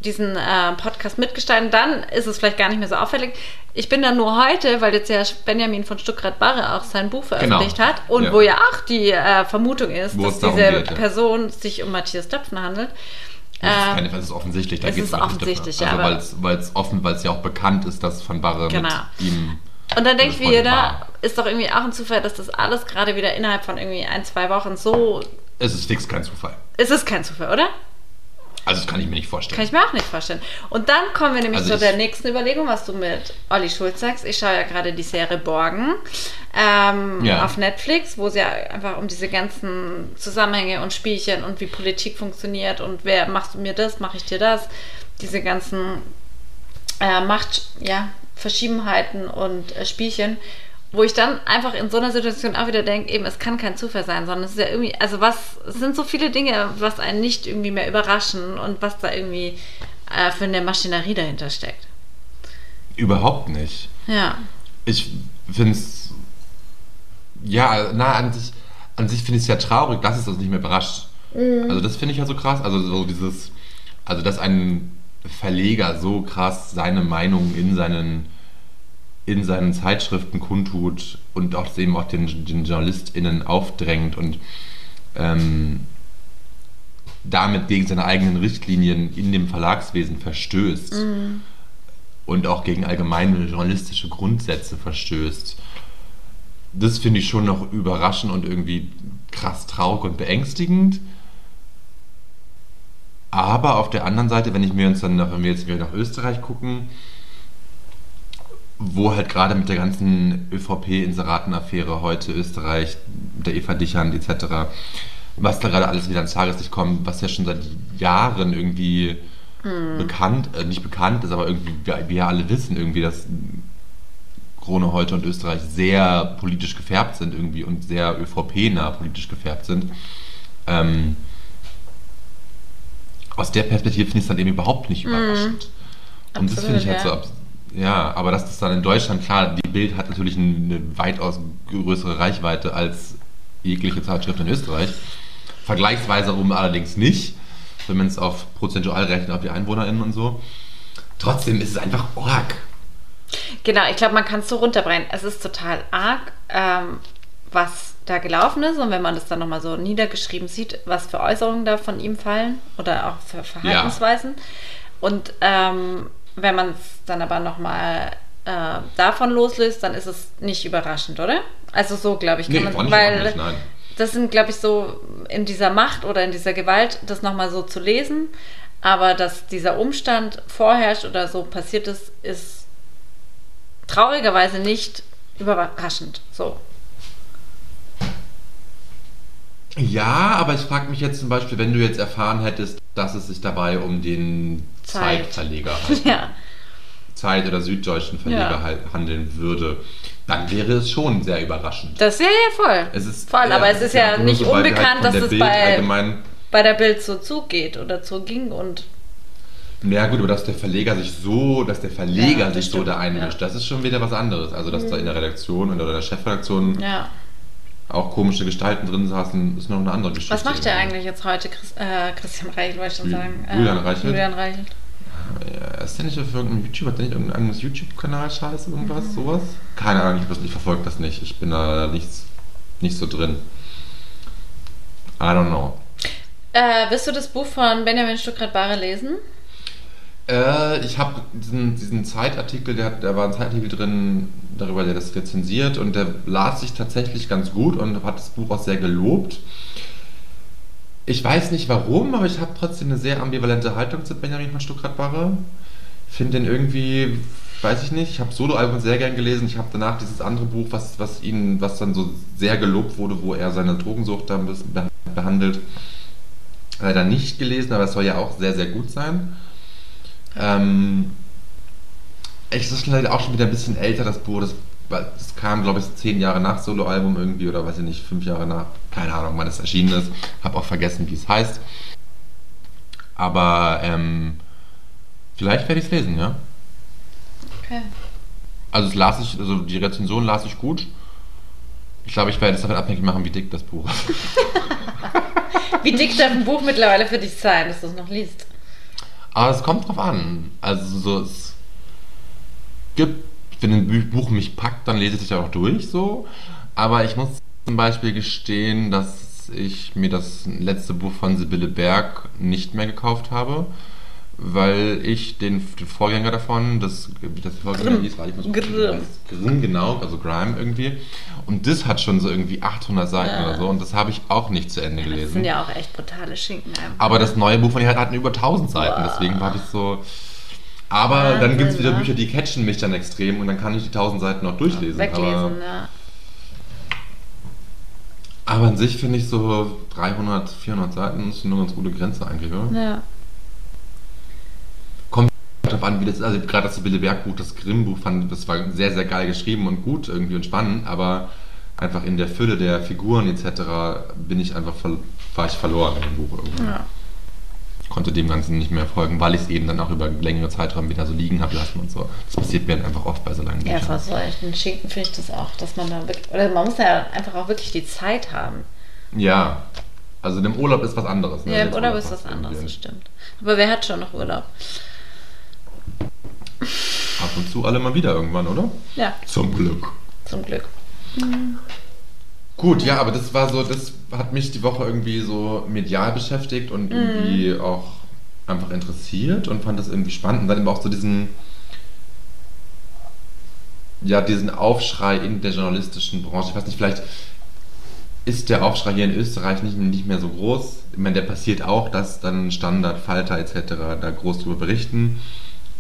diesen äh, Podcast mitgestalten, dann ist es vielleicht gar nicht mehr so auffällig. Ich bin dann nur heute, weil jetzt ja Benjamin von Stuttgart-Barre auch sein Buch veröffentlicht Genau. hat und Ja. wo ja auch die äh, Vermutung ist, Wo dass es diese geht, ja. Person sich um Matthias Döpfner handelt. Das ist Ähm, keine, das ist offensichtlich. Da es geht's ist um offensichtlich, Döpfner. ja, Also aber- weil es offen, weil es ja auch bekannt ist, dass Van Barre Genau. mit ihm. Und dann denke ich wieder, war. ist doch irgendwie auch ein Zufall, dass das alles gerade wieder innerhalb von irgendwie ein, zwei Wochen so. Es ist fix kein Zufall. Es ist kein Zufall, oder? Also das kann ich mir nicht vorstellen. Kann ich mir auch nicht vorstellen. Und dann kommen wir nämlich Also zu der nächsten Überlegung, was du mit Olli Schulz sagst. Ich schaue ja gerade die Serie Borgen ähm, Ja. auf Netflix, wo es ja einfach um diese ganzen Zusammenhänge und Spielchen und wie Politik funktioniert und wer machst du mir das, mache ich dir das, diese ganzen äh, Macht, ja, Verschiebenheiten und äh, Spielchen, wo ich dann einfach in so einer Situation auch wieder denke, eben, es kann kein Zufall sein, sondern es ist ja irgendwie, also was, es sind so viele Dinge, was einen nicht irgendwie mehr überraschen und was da irgendwie äh, für eine Maschinerie dahinter steckt. Überhaupt nicht. Ja. Ich finde es. Ja, na, an sich, an sich finde ich es ja traurig, dass es uns nicht mehr überrascht. Also, das finde ich ja so krass. Also, so dieses. Also, dass ein Verleger so krass seine Meinung in seinen, in seinen Zeitschriften kundtut und auch eben auch den, den JournalistInnen aufdrängt und ähm, damit gegen seine eigenen Richtlinien in dem Verlagswesen verstößt. und auch gegen allgemeine journalistische Grundsätze verstößt. Das finde ich schon noch überraschend und irgendwie krass traurig und beängstigend. Aber auf der anderen Seite, wenn ich mir uns dann, wenn wir jetzt wieder nach Österreich gucken, wo halt gerade mit der ganzen ÖVP-Inseraten-Affäre heute Österreich, der Eva Dichand etc., was da gerade alles wieder ans Tageslicht kommt, was ja schon seit Jahren irgendwie bekannt, äh, nicht bekannt ist, aber irgendwie, wir, wir alle wissen irgendwie, dass Krone heute und Österreich sehr politisch gefärbt sind irgendwie und sehr ÖVP-nah politisch gefärbt sind. Ähm, aus der Perspektive finde ich es dann eben überhaupt nicht überraschend. Und das finde ich halt so Absolut, abs- ja, aber das dann in Deutschland, klar, die Bild hat natürlich eine weitaus größere Reichweite als jegliche Zeitschrift in Österreich. Vergleichsweise rum allerdings nicht, wenn man es auf prozentual rechnet, auf die EinwohnerInnen und so. Trotzdem ist es einfach arg. Genau, ich glaube, man kann es so runterbrechen. Es ist total arg, ähm, was da gelaufen ist. Und wenn man das dann nochmal so niedergeschrieben sieht, was für Äußerungen da von ihm fallen oder auch für Verhaltensweisen. Und ähm, wenn man es dann aber nochmal äh, davon loslöst, dann ist es nicht überraschend, oder? Also so, glaube ich, kann Nee, man, ich weil nicht, nein. das sind, glaube ich, so in dieser Macht oder in dieser Gewalt, das nochmal so zu lesen. Aber dass dieser Umstand vorherrscht oder so passiert ist, ist traurigerweise nicht überraschend. So. Ja, aber ich frage mich jetzt zum Beispiel, wenn du jetzt erfahren hättest, dass es sich dabei um den. Zeitverleger halt, Ja. Zeit- oder Süddeutschen Verleger Ja. halt handeln würde, dann wäre es schon sehr überraschend. Das wäre ja voll. Es ist, voll, aber es ist ja, nur nicht wir unbekannt, von dass es Bild bei, bei der Bild so zugeht oder so ging und Ja gut, aber dass der Verleger sich so, dass der Verleger Ja, sich so stimmt, da einmischt, ja. das ist schon wieder was anderes. Also dass da in der Redaktion oder der Chefredaktion ja. Auch komische Gestalten drin saßen, ist noch eine andere Geschichte. Was macht der eigentlich jetzt heute, Chris, äh, Christian Reichel, wollte ich schon sagen. Julian äh, Reichelt? Julian Reichelt. Ja, ist der nicht auf irgendeinem YouTube, hat der nicht irgendein eigenes YouTube-Kanal scheiße, irgendwas, Mhm. sowas? Keine Ahnung, ich, ich verfolge das nicht. Ich bin da nichts, nicht so drin. I don't know. Äh, wirst du das Buch von Benjamin Stuckrad-Barre lesen? Äh, ich habe diesen, diesen Zeitartikel, der, da war ein Zeitartikel drin, darüber, der das rezensiert und der las sich tatsächlich ganz gut und hat das Buch auch sehr gelobt. Ich weiß nicht warum, aber ich habe trotzdem eine sehr ambivalente Haltung zu Benjamin von Stuckrad-Barre. Finde den irgendwie, weiß ich nicht, ich habe Soloalbum sehr gern gelesen. Ich habe danach dieses andere Buch, was, was ihn, was dann so sehr gelobt wurde, wo er seine Drogensucht da ein bisschen beh- behandelt, leider nicht gelesen, aber es soll ja auch sehr, sehr gut sein. Ähm, es ist leider auch schon wieder ein bisschen älter, das Buch. Das, das kam, glaube ich, zehn Jahre nach Soloalbum irgendwie oder weiß ich nicht, fünf Jahre nach. Keine Ahnung, wann es erschienen ist. Hab auch vergessen, wie es heißt. Aber ähm, vielleicht werde ich es lesen, ja. Okay. Also es las ich, also die Rezension las ich gut. Ich glaube, ich werde es davon abhängig machen, wie dick das Buch ist. Wie dick darf ein Buch mittlerweile für dich sein, dass du es noch liest? Aber es kommt drauf an. Also so, es gibt, wenn ein Buch mich packt, dann lese ich es ja auch durch so. Aber ich muss zum Beispiel gestehen, dass ich mir das letzte Buch von Sibylle Berg nicht mehr gekauft habe, weil ich den, den Vorgänger davon, das, das Vorgänger Grimm. hieß, warte, ich muss Grimm. das. Grimm, genau, also Grime irgendwie. Und das hat schon so irgendwie 800 Seiten Ja. oder so und das habe ich auch nicht zu Ende Das gelesen. sind ja auch echt brutale Schinken. einfach. Aber das neue Buch von ihr hat, hat über 1000 Seiten, Boah. deswegen war ich so. Aber dann Wahnsinn, gibt es wieder ne? Bücher, die catchen mich dann extrem und dann kann ich die 1000 Seiten noch durchlesen. Weglesen, aber, ja. aber an sich finde ich so 300, 400 Seiten ist eine ganz gute Grenze eigentlich, oder? ja. Kommt an, wie das. Also gerade das Sibylle Berg Buch, das Grimm-Buch, fand das war sehr, sehr geil geschrieben und gut irgendwie und spannend, aber einfach in der Fülle der Figuren etc. bin ich einfach war ich verloren in dem Buch irgendwie. ja. konnte dem Ganzen nicht mehr folgen, weil ich es eben dann auch über längere Zeitraum wieder so liegen habe lassen und so. Das passiert mir dann einfach oft bei so langen Ja, Büchern. vor solchen Schinken finde ich das auch, dass man da wirklich, oder man muss ja einfach auch wirklich die Zeit haben. Ja, also im Urlaub ist was anderes. ne? Ja, im Jetzt Urlaub ist was anderes, das stimmt. Aber wer hat schon noch Urlaub? Ab und zu alle mal wieder irgendwann, oder? Ja, Zum Glück. zum Glück. Gut, ja, aber das war so, das hat mich die Woche irgendwie so medial beschäftigt und irgendwie Mhm. auch einfach interessiert und fand das irgendwie spannend. Und dann eben auch so diesen, ja, diesen Aufschrei in der journalistischen Branche. Ich weiß nicht, vielleicht ist der Aufschrei hier in Österreich nicht, nicht mehr so groß. Ich meine, der passiert auch, dass dann Standard, Falter etc. da groß drüber berichten,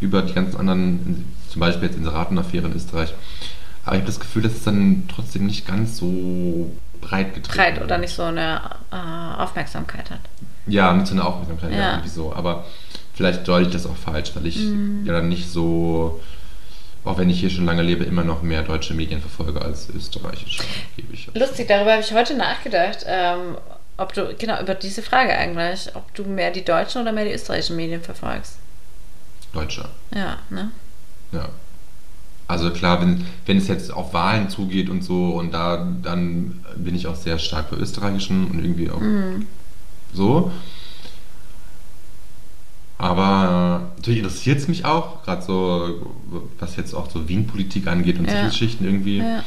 über die ganzen anderen, zum Beispiel jetzt Inseratenaffäre in Österreich. Aber ich habe das Gefühl, dass es dann trotzdem nicht ganz so breit getreten Breit wird. oder nicht so eine äh, Aufmerksamkeit hat. Ja, nicht so eine Aufmerksamkeit, ja. Ja. irgendwie so. Aber vielleicht deute ich das auch falsch, weil ich Mhm. ja dann nicht so, auch wenn ich hier schon lange lebe, immer noch mehr deutsche Medien verfolge als österreichische. Lustig, darüber habe ich heute nachgedacht, ähm, ob du, genau, über diese Frage eigentlich, ob du mehr die deutschen oder mehr die österreichischen Medien verfolgst. Deutsche, Ja, ne? ja. Also klar, wenn, wenn es jetzt auf Wahlen zugeht und so, und da dann bin ich auch sehr stark bei österreichischen und irgendwie auch Mhm. so. Aber äh, natürlich interessiert es mich auch, gerade so, was jetzt auch so Wien-Politik angeht und Ja. solche Geschichten irgendwie. Ja.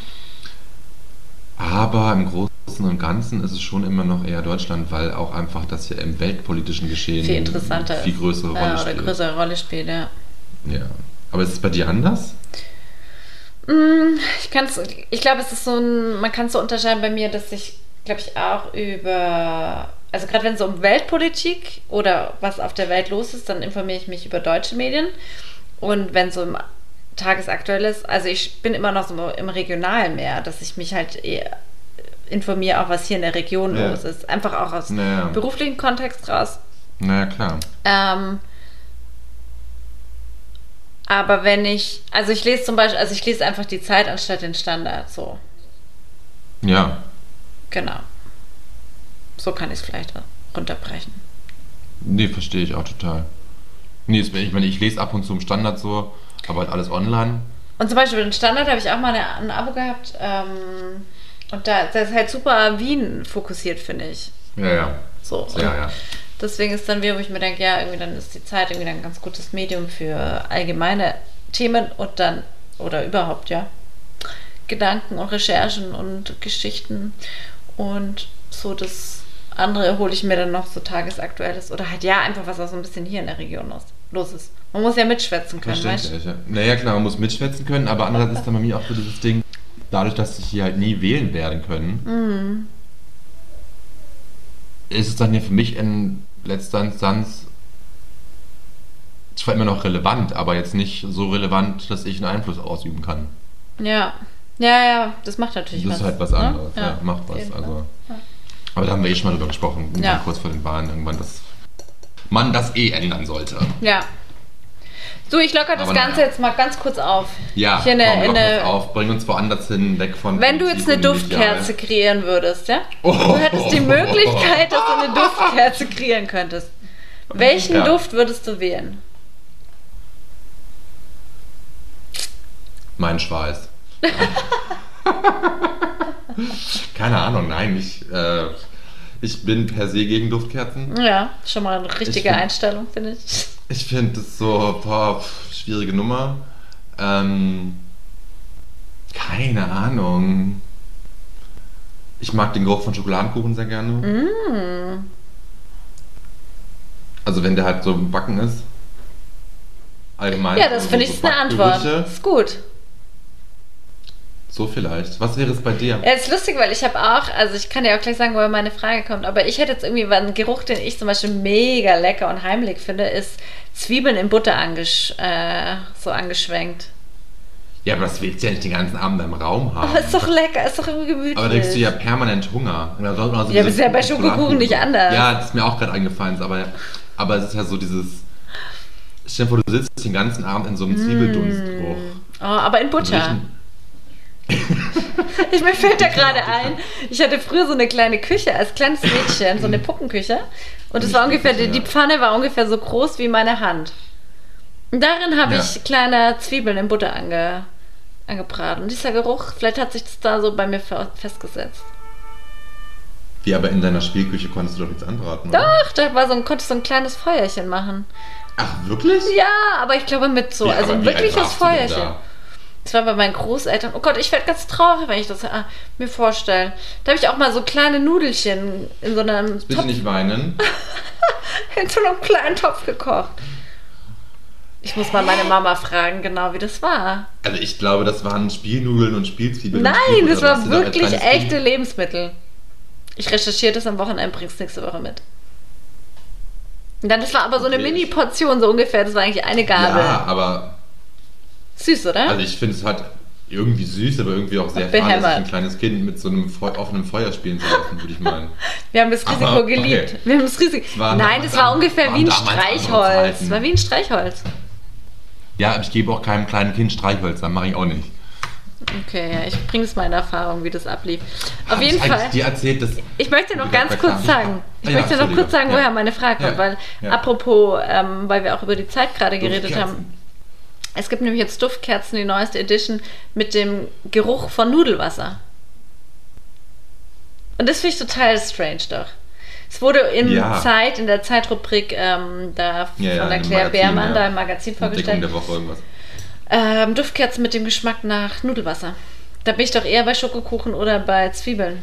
Aber im Großen und Ganzen ist es schon immer noch eher Deutschland, weil auch einfach das ja im weltpolitischen Geschehen Viel interessanter viel größere Rolle ja, oder spielt. größere Rolle spielt, ja. Ja. Aber ist es bei dir anders? Mm, Ich ich glaube, es ist so ein, man kann es so unterscheiden bei mir, dass ich, glaube ich, auch über, also gerade wenn es um Weltpolitik oder was auf der Welt los ist, dann informiere ich mich über deutsche Medien. Und wenn es um tagesaktuell ist, also ich bin immer noch so im Regionalen mehr, dass ich mich halt eher informiere, auch was hier in der Region Ja. los ist. Einfach auch aus Naja. beruflichen Kontext raus. Naja, klar. Ähm, aber wenn ich, also ich lese zum Beispiel, also ich lese einfach die Zeit anstatt den Standard, so. Ja. Genau. So kann ich es vielleicht runterbrechen. Nee, verstehe ich auch total. Nee, ich meine, ich lese ab und zu im Standard so, aber halt alles online. Und zum Beispiel den Standard habe ich auch mal eine, ein Abo gehabt. Ähm, und da das ist halt super Wien fokussiert, finde ich. Ja, ja. So. Ja, ja. Deswegen ist dann wieder, wo ich mir denke, ja, irgendwie dann ist die Zeit irgendwie dann ein ganz gutes Medium für allgemeine Themen und dann, oder überhaupt, ja, Gedanken und Recherchen und Geschichten. Und so das andere hole ich mir dann noch so tagesaktuelles oder halt ja, einfach was auch so ein bisschen hier in der Region los ist. Man muss ja mitschwätzen können, weißt du? Ja. Naja, klar, man muss mitschwätzen können, aber andererseits ist dann bei mir auch so dieses Ding, dadurch, dass ich hier halt nie wählen werden können, Mhm. ist es dann ja für mich in letzter Instanz zwar immer noch relevant, aber jetzt nicht so relevant, dass ich einen Einfluss ausüben kann. Ja. Ja, ja, das macht natürlich Das was. ist halt was ne? anderes, ja, macht auf was. Also. Ja. Aber da haben wir eh schon mal drüber gesprochen, Ja. kurz vor den Wahlen, irgendwann, dass man das eh ändern sollte. Ja. So, ich locker das Aber Ganze naja. jetzt mal ganz kurz auf. Ja, Hier eine, komm, eine, auf, bring uns woanders hin, weg von. Wenn du jetzt eine Duftkerze kreieren würdest, ja? Oh. Du hättest die Möglichkeit, dass du eine Duftkerze kreieren könntest. Welchen Ja. Duft würdest du wählen? Mein Schweiß. Keine Ahnung, nein, ich, äh, ich bin per se gegen Duftkerzen. Ja, schon mal eine richtige find- Einstellung, finde ich. Ich finde das so, boah, schwierige Nummer. Ähm, keine Ahnung. Ich mag den Geruch von Schokoladenkuchen sehr gerne. Mm. Also wenn der halt so Backen ist. Allgemein. Ja, das so- finde ich so eine Antwort. Ist gut. So vielleicht. Was wäre es bei dir? Ja, ist lustig, weil ich habe auch, also ich kann dir auch gleich sagen, woher meine Frage kommt, aber ich hätte jetzt irgendwie, weil ein Geruch, den ich zum Beispiel mega lecker und heimlich finde, ist Zwiebeln in Butter angesch äh, so angeschwenkt. Ja, aber das willst du ja nicht den ganzen Abend im Raum haben. Aber ist doch lecker, ist doch irgendwie gemütlich. Aber da kriegst du ja permanent Hunger. Und da sollte man so Ja, aber ist ja bei Schokokuchen nicht anders. Ja, das ist mir auch gerade eingefallen. Aber, aber es ist ja so dieses. Stell dir vor, du sitzt den ganzen Abend in so einem Zwiebeldunstgeruch. Oh, aber in Butter. Ich, mir fällt da gerade ein, ich hatte früher so eine kleine Küche als kleines Mädchen, so eine Puppenküche. Und es war ungefähr, die, die Pfanne war ungefähr so groß wie meine Hand. Und darin habe Ja. ich kleine Zwiebeln in Butter ange, angebraten. Und dieser Geruch, vielleicht hat sich das da so bei mir fe- festgesetzt. Wie, aber in deiner Spielküche konntest du doch nichts anbraten, oder? Ach, da war so ein, konnte ich so ein kleines Feuerchen machen. Ach, wirklich? Ja, aber ich glaube mit so, Wie, also ein wirkliches Feuerchen. Da? Das war bei meinen Großeltern. Oh Gott, ich werde ganz traurig, wenn ich das ah, mir vorstelle. Da habe ich auch mal so kleine Nudelchen in so einem Bitte Topf, nicht weinen. in so einem kleinen Topf gekocht. Ich muss mal meine Mama fragen, genau wie das war. Also ich glaube, das waren Spielnudeln und Spielzwiebeln. und Nein, Spielbutter, das war da wirklich kleines echte Kind- Lebensmittel. Ich recherchiere das am Wochenende, bring's nächste Woche mit. Und dann, das war aber so eine? Mini-Portion, so ungefähr. Das war eigentlich eine Gabel. Ja, aber Süß, oder? also ich finde es halt irgendwie süß, aber irgendwie auch sehr behämmert. ein kleines Kind mit so einem Feu offenen Feuer spielen zu lassen, würde ich meinen. Wir haben das Risiko Aber, geliebt. okay. Wir haben das Risiko. Es war Nein, das war ungefähr wie ein Streichholz. Es war wie ein Streichholz. Ja, aber ich gebe auch keinem kleinen Kind Streichholz, dann mache ich auch nicht. Okay, ja, ich bringe es mal in Erfahrung, wie das ablief. Auf Hab jeden ich Fall. dir erzählt, dass Ich möchte noch ganz kurz sagen, ich Ja, möchte noch kurz sagen, Ja. woher meine Frage kommt, weil apropos, ähm, weil wir auch über die Zeit gerade geredet haben. Es gibt nämlich jetzt Duftkerzen, die neueste Edition mit dem Geruch von Nudelwasser. Und das finde ich total strange doch. Es wurde in Ja. Zeit, in der Zeitrubrik ähm, da Ja, ja, von der im Claire Beermann ja. da im Magazin vorgestellt. der Woche irgendwas. Ähm, Duftkerzen mit dem Geschmack nach Nudelwasser. Da bin ich doch eher bei Schokokuchen oder bei Zwiebeln.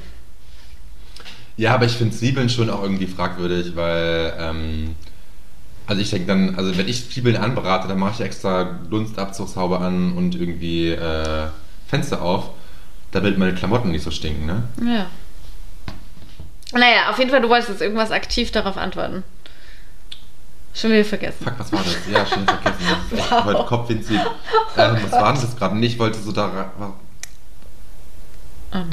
Ja, aber ich finde Zwiebeln schon auch irgendwie fragwürdig, weil, ähm, also ich denke dann, also wenn ich Zwiebeln anberate, dann mache ich extra Dunstabzugshaube an und irgendwie äh, Fenster auf, damit meine Klamotten nicht so stinken, ne? Ja. Naja, auf jeden Fall, du wolltest jetzt irgendwas aktiv darauf antworten. Schon wieder vergessen. Fuck, was war das? Ja, schon vergessen. Das ist echt Wow. heute Kopfwinzig. Ähm, was war denn das gerade? Ich wollte so da. Oh nein.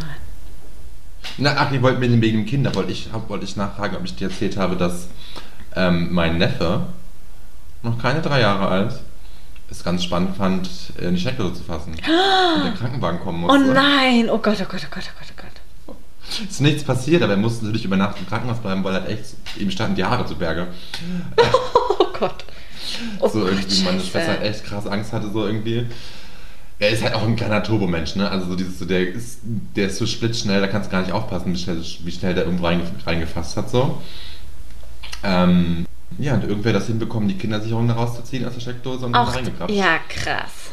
Na, ach, ich wollte mit dem wegen dem Kinder, wollte ich, wollte ich nachfragen, ob ich dir erzählt habe, dass ähm, mein Neffe, noch keine drei Jahre alt, es ganz spannend fand, in die Steckdose zu fassen. Und der Krankenwagen kommen Oh musste. nein! Oh Gott, oh Gott, oh Gott, oh Gott, oh Gott. Ist nichts passiert, aber er musste natürlich über Nacht im Krankenhaus bleiben, weil er echt, ihm standen die Haare zu Berge. Oh Gott. Oh so Gott, irgendwie meine Scheiße. Schwester halt echt krass Angst hatte, so irgendwie. Er ist halt auch ein kleiner Turbomensch, ne? Also so dieses, so der ist, der ist so splitzschnell, da kannst du gar nicht aufpassen, wie schnell, wie schnell der irgendwo reingef reingefasst hat, so. Ähm, ja, und irgendwer das hinbekommen, die Kindersicherung rauszuziehen aus der Steckdose und dann Auch, reingekrabbt. ja, krass.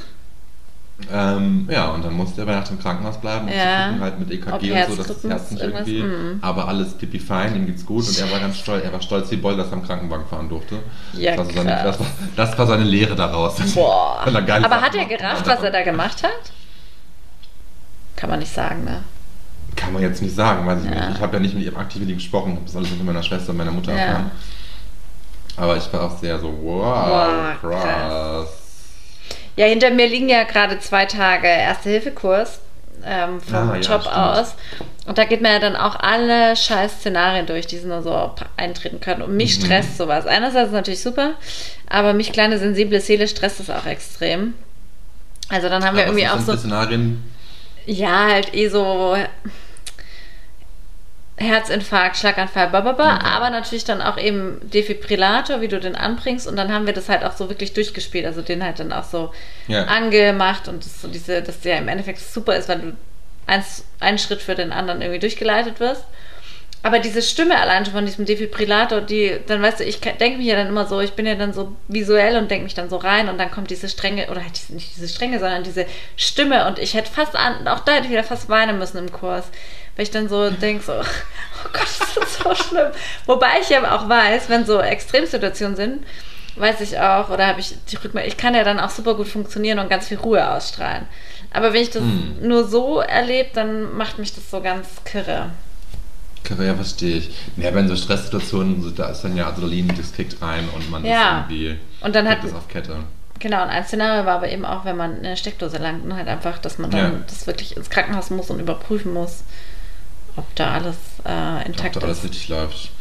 Ähm, ja, und dann musste er bei Nacht im Krankenhaus bleiben, um Ja. zu gucken, halt mit Ob EKG und so, dass das Herz nicht irgendwie, mhm. aber alles pipi fein, ihm geht's gut und er war ganz stolz, er war stolz wie Boll, dass er am Krankenwagen fahren durfte. Ja, das, war seine, krass. das, war, das war seine Lehre daraus. Boah. Er Aber Sachen hat er gerafft, was er da gemacht hat? Kann man nicht sagen, ne? Kann man jetzt nicht sagen, weiß ich Ja. nicht. Ich habe ja nicht mit ihm aktiv mit ihm gesprochen, habe das alles mit meiner Schwester und meiner Mutter Ja. erfahren. Aber ich war auch sehr so, wow, Wow, krass. krass. Ja, hinter mir liegen ja gerade zwei Tage Erste-Hilfe-Kurs ähm, vom Ah, ja, Job stimmt. aus. Und da geht man ja dann auch alle scheiß Szenarien durch, die nur so eintreten können. Und mich Mhm. stresst sowas. Einerseits ist es natürlich super, aber mich kleine sensible Seele stresst es auch extrem. Also dann haben wir Aber irgendwie was auch so, Szenarien, ja, halt eh so Herzinfarkt, Schlaganfall, bababa, Okay. aber natürlich dann auch eben Defibrillator, wie du den anbringst. Und dann haben wir das halt auch so wirklich durchgespielt, also den halt dann auch so Ja. angemacht. Und das, so diese, dass der im Endeffekt super ist, weil du eins, einen Schritt für den anderen irgendwie durchgeleitet wirst. Aber diese Stimme allein schon von diesem Defibrillator, die, dann weißt du, ich denke mir ja dann immer so, ich bin ja dann so visuell und denke mich dann so rein. Und dann kommt diese Strenge, oder halt nicht diese Strenge, sondern diese Stimme. Und ich hätte fast an, auch da hätte ich wieder fast weinen müssen im Kurs, weil ich dann so denke, so, oh Gott, das ist so schlimm. Wobei ich ja auch weiß, wenn so Extremsituationen sind, weiß ich auch, oder habe ich die Rückmeldung, ich kann ja dann auch super gut funktionieren und ganz viel Ruhe ausstrahlen. Aber wenn ich das Hm. nur so erlebe, dann macht mich das so ganz kirre. Ja, verstehe ich. Ja, aber in so Stresssituationen, da ist dann ja Adrenalin, das kickt rein und man Ja. ist irgendwie Und dann hat- kriegt das auf Kette. Genau, und ein Szenario war aber eben auch, wenn man in eine Steckdose langt, und halt einfach, dass man dann Ja. das wirklich ins Krankenhaus muss und überprüfen muss, ob da alles äh, Ob intakt da alles ist. richtig läuft.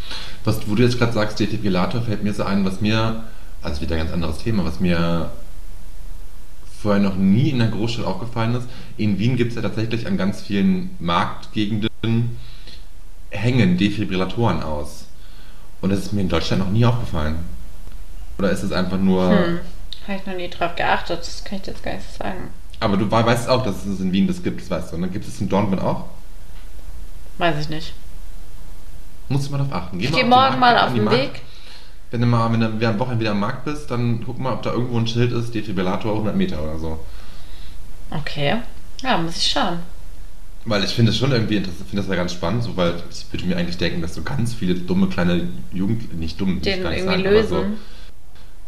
Was, wo du jetzt gerade sagst, Defibrillator, fällt mir so ein, was mir, also wieder ein ganz anderes Thema, was mir vorher noch nie in der Großstadt aufgefallen ist. In Wien gibt es ja tatsächlich an ganz vielen Marktgegenden hängen Defibrillatoren aus. Und das ist mir in Deutschland noch nie aufgefallen. Oder ist es einfach nur. Hm. Habe ich noch nie drauf geachtet, das kann ich dir jetzt gar nicht sagen. Aber du wei- weißt auch, dass es in Wien das gibt, das weißt du. Und dann gibt es in Dortmund auch. Weiß ich nicht. Musst du mal darauf achten. Geh Ich gehe die morgen Markt- mal auf die den Markt- Weg. Wenn du mal wenn du wieder am Wochenende wieder am Markt bist, dann guck mal, ob da irgendwo ein Schild ist, Defibrillator 100 Meter oder so. Okay. Ja, muss ich schauen. Weil ich finde es schon irgendwie interessant, finde das ja ganz spannend, so, weil ich würde mir eigentlich denken, dass so ganz viele dumme kleine Jugend, nicht dumm, will ich gar nicht irgendwie sagen, aber lösen. So,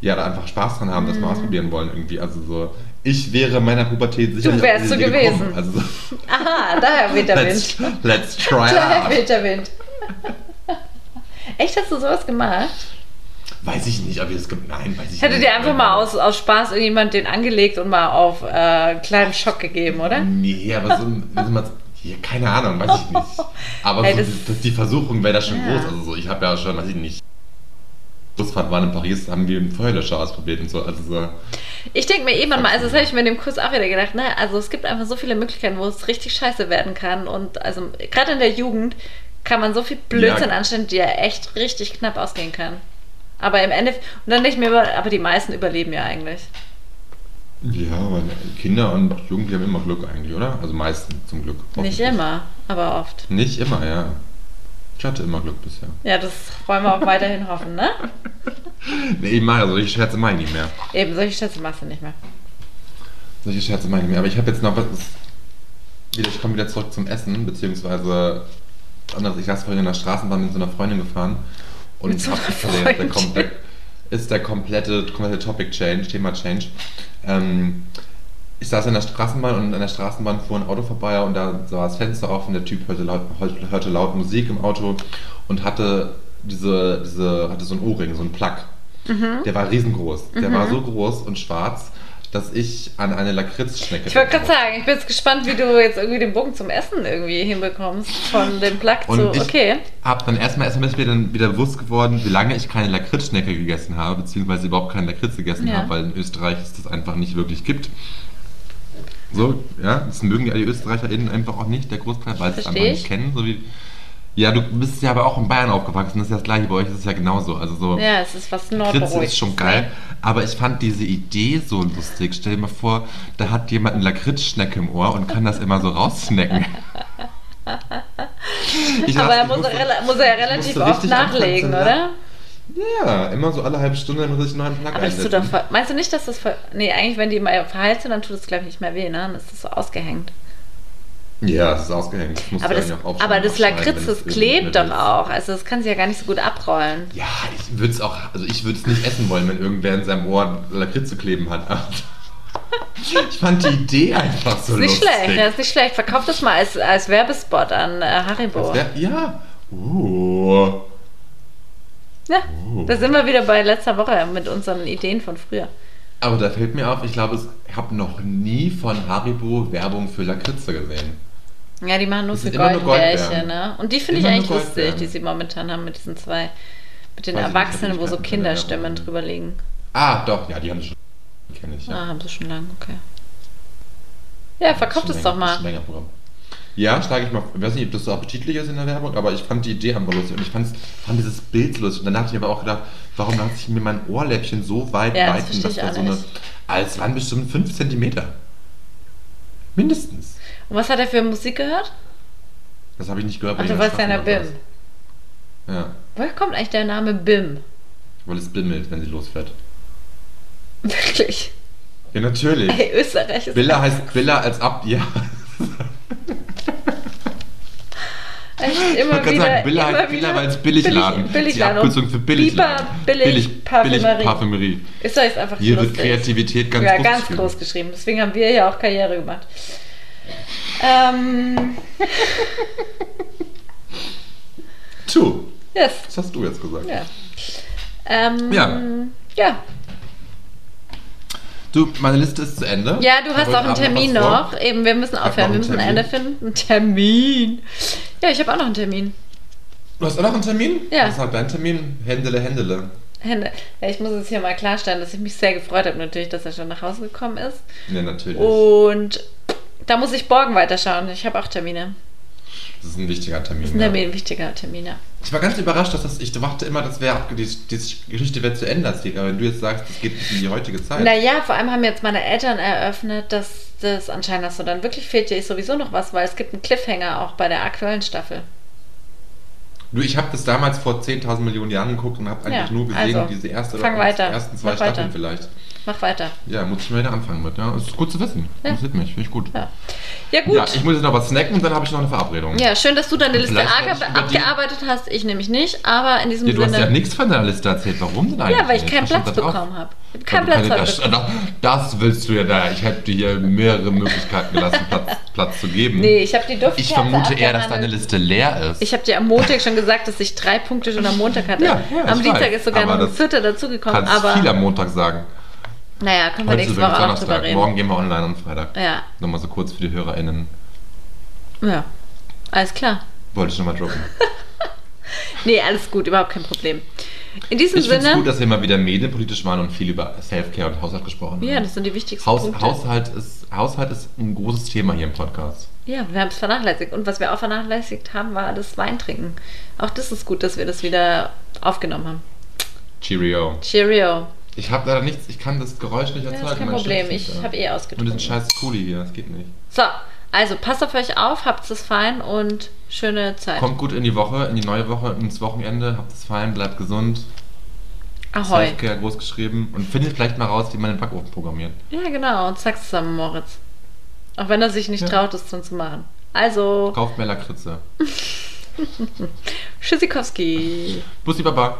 ja, da einfach Spaß dran haben, das mal ausprobieren wollen irgendwie. Also so, ich wäre meiner Pubertät sicherlich Mhm. wärst so gewesen. gekommen. Also so, Aha, daher weht der let's, Wind. let's try Daher weht der Wind. Echt, hast du sowas gemacht? Weiß ich nicht, ob ihr es gibt. Nein, weiß ich Hätte nicht. dir einfach mal aus, aus Spaß irgendjemand den angelegt und mal auf äh, einen kleinen Schock gegeben, oder? Nee, aber so, ein- so mal, ja, keine Ahnung, weiß ich nicht. Aber Hey, so, das- die, das, die Versuchung wäre da schon Ja. groß. Also so, ich habe ja schon, weiß ich nicht. Busfahrt waren in Paris, haben wir einen Feuerlöscher ausprobiert und so. Also so. Ich denke mir eh manchmal, also das habe ich mir in dem Kurs auch wieder gedacht, ne? Also es gibt einfach so viele Möglichkeiten, wo es richtig scheiße werden kann. Und also gerade in der Jugend kann man so viel Blödsinn Ja. anstellen, die ja echt richtig knapp ausgehen kann. Aber im Endeffekt, und dann denke ich mir, aber die meisten überleben ja eigentlich. Ja, aber Kinder und Jugendliche haben immer Glück eigentlich, oder? Also meistens zum Glück. Nicht immer, aber oft. Nicht immer, ja. Ich hatte immer Glück bisher. Ja, das wollen wir auch weiterhin hoffen, ne? Nee, ich mache solche Scherze mache ich nicht mehr. Eben, solche Schätze machst du nicht mehr. Solche Scherze mache ich nicht mehr. Aber ich habe jetzt noch was. Wieder, ich komme wieder zurück zum Essen, beziehungsweise anderes. Ich saß vorhin in der Straßenbahn mit so einer Freundin gefahren und Mit so einer gesehen, der, Freundin? komplett, ist der komplette, komplette Topic Change, Thema Change. Ähm, ich saß in der Straßenbahn und an der Straßenbahn fuhr ein Auto vorbei und da war das Fenster offen, der Typ hörte laut, hörte laut Musik im Auto und hatte diese, diese, hatte so ein Ohrring, so ein Plug. Mhm. Der war riesengroß. Der war so groß und schwarz, dass ich an eine Lakritzschnecke Ich wollte gerade sagen, ich bin jetzt gespannt, wie du jetzt irgendwie den Bogen zum Essen irgendwie hinbekommst. Von dem Plug Und zu, ich okay. Hab dann erstmal erstmal ist mir dann wieder bewusst geworden, wie lange ich keine Lakritzschnecke gegessen habe, beziehungsweise überhaupt keinen Lakritz gegessen Ja. habe, weil in Österreich es das einfach nicht wirklich gibt. So, ja, das mögen ja die ÖsterreicherInnen einfach auch nicht, der Großteil, weil sie es einfach nicht ich. kennen. So wie, ja, du bist ja aber auch in Bayern aufgewachsen, das ist ja das gleiche, bei euch ist es ja genauso. Also so, Ja, es ist was Nordberuhigtes. ist schon geil, aber ich fand diese Idee so lustig. Stell dir mal vor, da hat jemand eine Lakritzschnecke im Ohr und kann das immer so raussnacken. Aber dachte, er muss, musste- er, muss er relativ oft nachlegen, oder? Ja, immer so alle halbe Stunde muss ich einen neuen Plug Aber das tut doch voll, Meinst du nicht, dass das voll, Nee, eigentlich, wenn die mal verheilt sind, dann tut es, glaube ich, nicht mehr weh, ne? Dann ist das so ausgehängt. Ja, es ist ausgehängt. Musste Aber das, auch aber das Lakritz, das klebt doch auch. Also das kann sich ja gar nicht so gut abrollen. Ja, ich würde es auch, also ich würde es nicht essen wollen, wenn irgendwer in seinem Ohr Lakritz zu kleben hat. Ich fand die Idee einfach so ist nicht lustig. schlecht, ja, ist nicht schlecht. Verkauf das mal als, als Werbespot an äh, Haribo. Das wär, ja. Uh. Ja, Oh. da sind wir wieder bei letzter Woche mit unseren Ideen von früher. Aber da fällt mir auf, ich glaube, ich habe noch nie von Haribo Werbung für Lakritze gesehen. Ja, die machen nur Das für Goldbärchen, ne? Und die finde ich eigentlich lustig, die sie momentan haben mit diesen zwei, mit den Weiß Erwachsenen, wo so. Kinderstimmen drüber liegen. Ah, doch, ja, die haben das schon. Die kenne ich, ja. Ah, haben sie schon lange, okay. Ja, verkauft es doch mal. schon länger Programm. Ja, schlage ich mal. Ich weiß nicht, ob das so appetitlich ist in der Werbung, aber ich fand die Idee einfach lustig und ich fand dieses Bild lustig. Und dann habe ich aber auch gedacht, warum lasse ich mir mein Ohrläppchen so weit Ja, das weiten, verstehe dass da so eine. Als waren bestimmt 5 cm. Mindestens. Und was hat er für Musik gehört? Das habe ich nicht gehört. Ach, du warst ja in der BIM. Ja, Woher kommt eigentlich der Name BIM? weil es bimmelt, wenn sie losfährt. Wirklich? Ja, natürlich. Ey, Österreich ist Billa heißt Billa als ab. Ja. echt Ich immer gerade wieder. sagen, Billa immer Billa, weil es Billigladen. Billig, Die Billigladen. Abkürzung für Billigladen. Billig, Parfümerie. billig Parfümerie. Ist einfach Hier wird lustig. Kreativität ganz ja, groß ganz geschrieben. groß geschrieben. Deswegen haben wir ja auch Karriere gemacht. Ähm, Tu, yes. was hast du jetzt gesagt? Ja. Ähm, Ja. Ja. Du, meine Liste ist zu Ende. Ja, du hast auch einen Termin vor. noch. Eben, wir müssen aufhören. noch Wir müssen ein Ende finden. Ein Termin. Ja, ich habe auch noch einen Termin. Du hast auch noch einen Termin? Ja. Was ist halt dein Termin? Händele, Händele. Hände. Ja, ich muss jetzt hier mal klarstellen, dass ich mich sehr gefreut habe, natürlich, dass er schon nach Hause gekommen ist. Ja, natürlich. Und da muss ich morgen weiterschauen. Ich habe auch Termine. Das ist ein wichtiger Termin. Das ist ein ja. Wichtiger Termin, ja. Ich war ganz überrascht, dass das, ich dachte immer, das wäre die, die Geschichte wäre zu Ende erzählt. Aber wenn du jetzt sagst, das geht bis in die heutige Zeit. Naja, vor allem haben jetzt meine Eltern eröffnet, dass das anscheinend so dann wirklich fehlt dir sowieso noch was, weil es gibt einen Cliffhanger auch bei der aktuellen Staffel. Du, ich habe das damals vor 10.000 Millionen Jahren geguckt und habe eigentlich Ja, nur gesehen, also, diese erste fang oder weiter. ersten zwei Staffeln weiter. vielleicht. Mach weiter. Ja, muss ich mal wieder anfangen mit. Ja, ist gut zu wissen. Ja. Interessiert mich, finde ich gut. Ja, Ja, gut. Ja, ich muss jetzt noch was snacken und dann habe ich noch eine Verabredung. Ja, schön, dass du deine Liste abgearbeitet hast. Ich nämlich nicht, aber in diesem Ja, du hast ja Sinne. nichts von deiner Liste erzählt. Warum denn eigentlich? Ja, weil ich keinen Platz bekommen habe. Ich habe Weil keinen du Platz keine- heute bekommen. das, das willst du ja da. Ich hätte dir hier mehrere Möglichkeiten gelassen, Platz, Platz zu geben. Nee, ich habe die Duftkerze ich vermute eher, dass deine. Liste leer ist. Ich habe dir am Montag schon gesagt, dass ich drei Punkte schon am Montag hatte. Ja, ja, am Dienstag weiß, ist sogar aber noch ein das Vierter dazugekommen. kannst Aber viel am Montag sagen. Naja, können wir ist nächste Woche auch drüber reden. Morgen gehen wir online am Freitag. Ja, Nochmal so kurz für die HörerInnen. ja. Alles klar. Wollte ich nochmal droppen. Nee, alles gut, überhaupt kein Problem. In diesem Ich finde es Sinne. gut, dass wir mal wieder medienpolitisch waren und viel über Self-Care und Haushalt gesprochen haben. ja, das sind die wichtigsten Haus, Punkte. Haushalt, ist, Haushalt ist ein großes Thema hier im Podcast. Ja, wir haben es vernachlässigt. Und was wir auch vernachlässigt haben, war das Weintrinken. Auch das ist gut, dass wir das wieder aufgenommen haben. Cheerio. Cheerio. Ich habe leider nichts, ich kann das Geräusch nicht Ja, erzeugen. das ist kein Problem. Ich habe eh Und ausgetrunken. diesen scheiß Kuli hier, das geht nicht. So, also passt auf euch auf, habt es fein und schöne Zeit. Kommt gut in die Woche, in die neue Woche, ins Wochenende, habt es fein, bleibt gesund. Ahoi. Selfcare groß geschrieben und findet vielleicht mal raus, wie man den Backofen programmiert. Ja, genau. Und sag's zusammen, Moritz. Auch wenn er sich nicht Ja. traut, das dann zu machen. Also, Kauft mehr Lakritze. Tschüssikowski. Bussi Baba.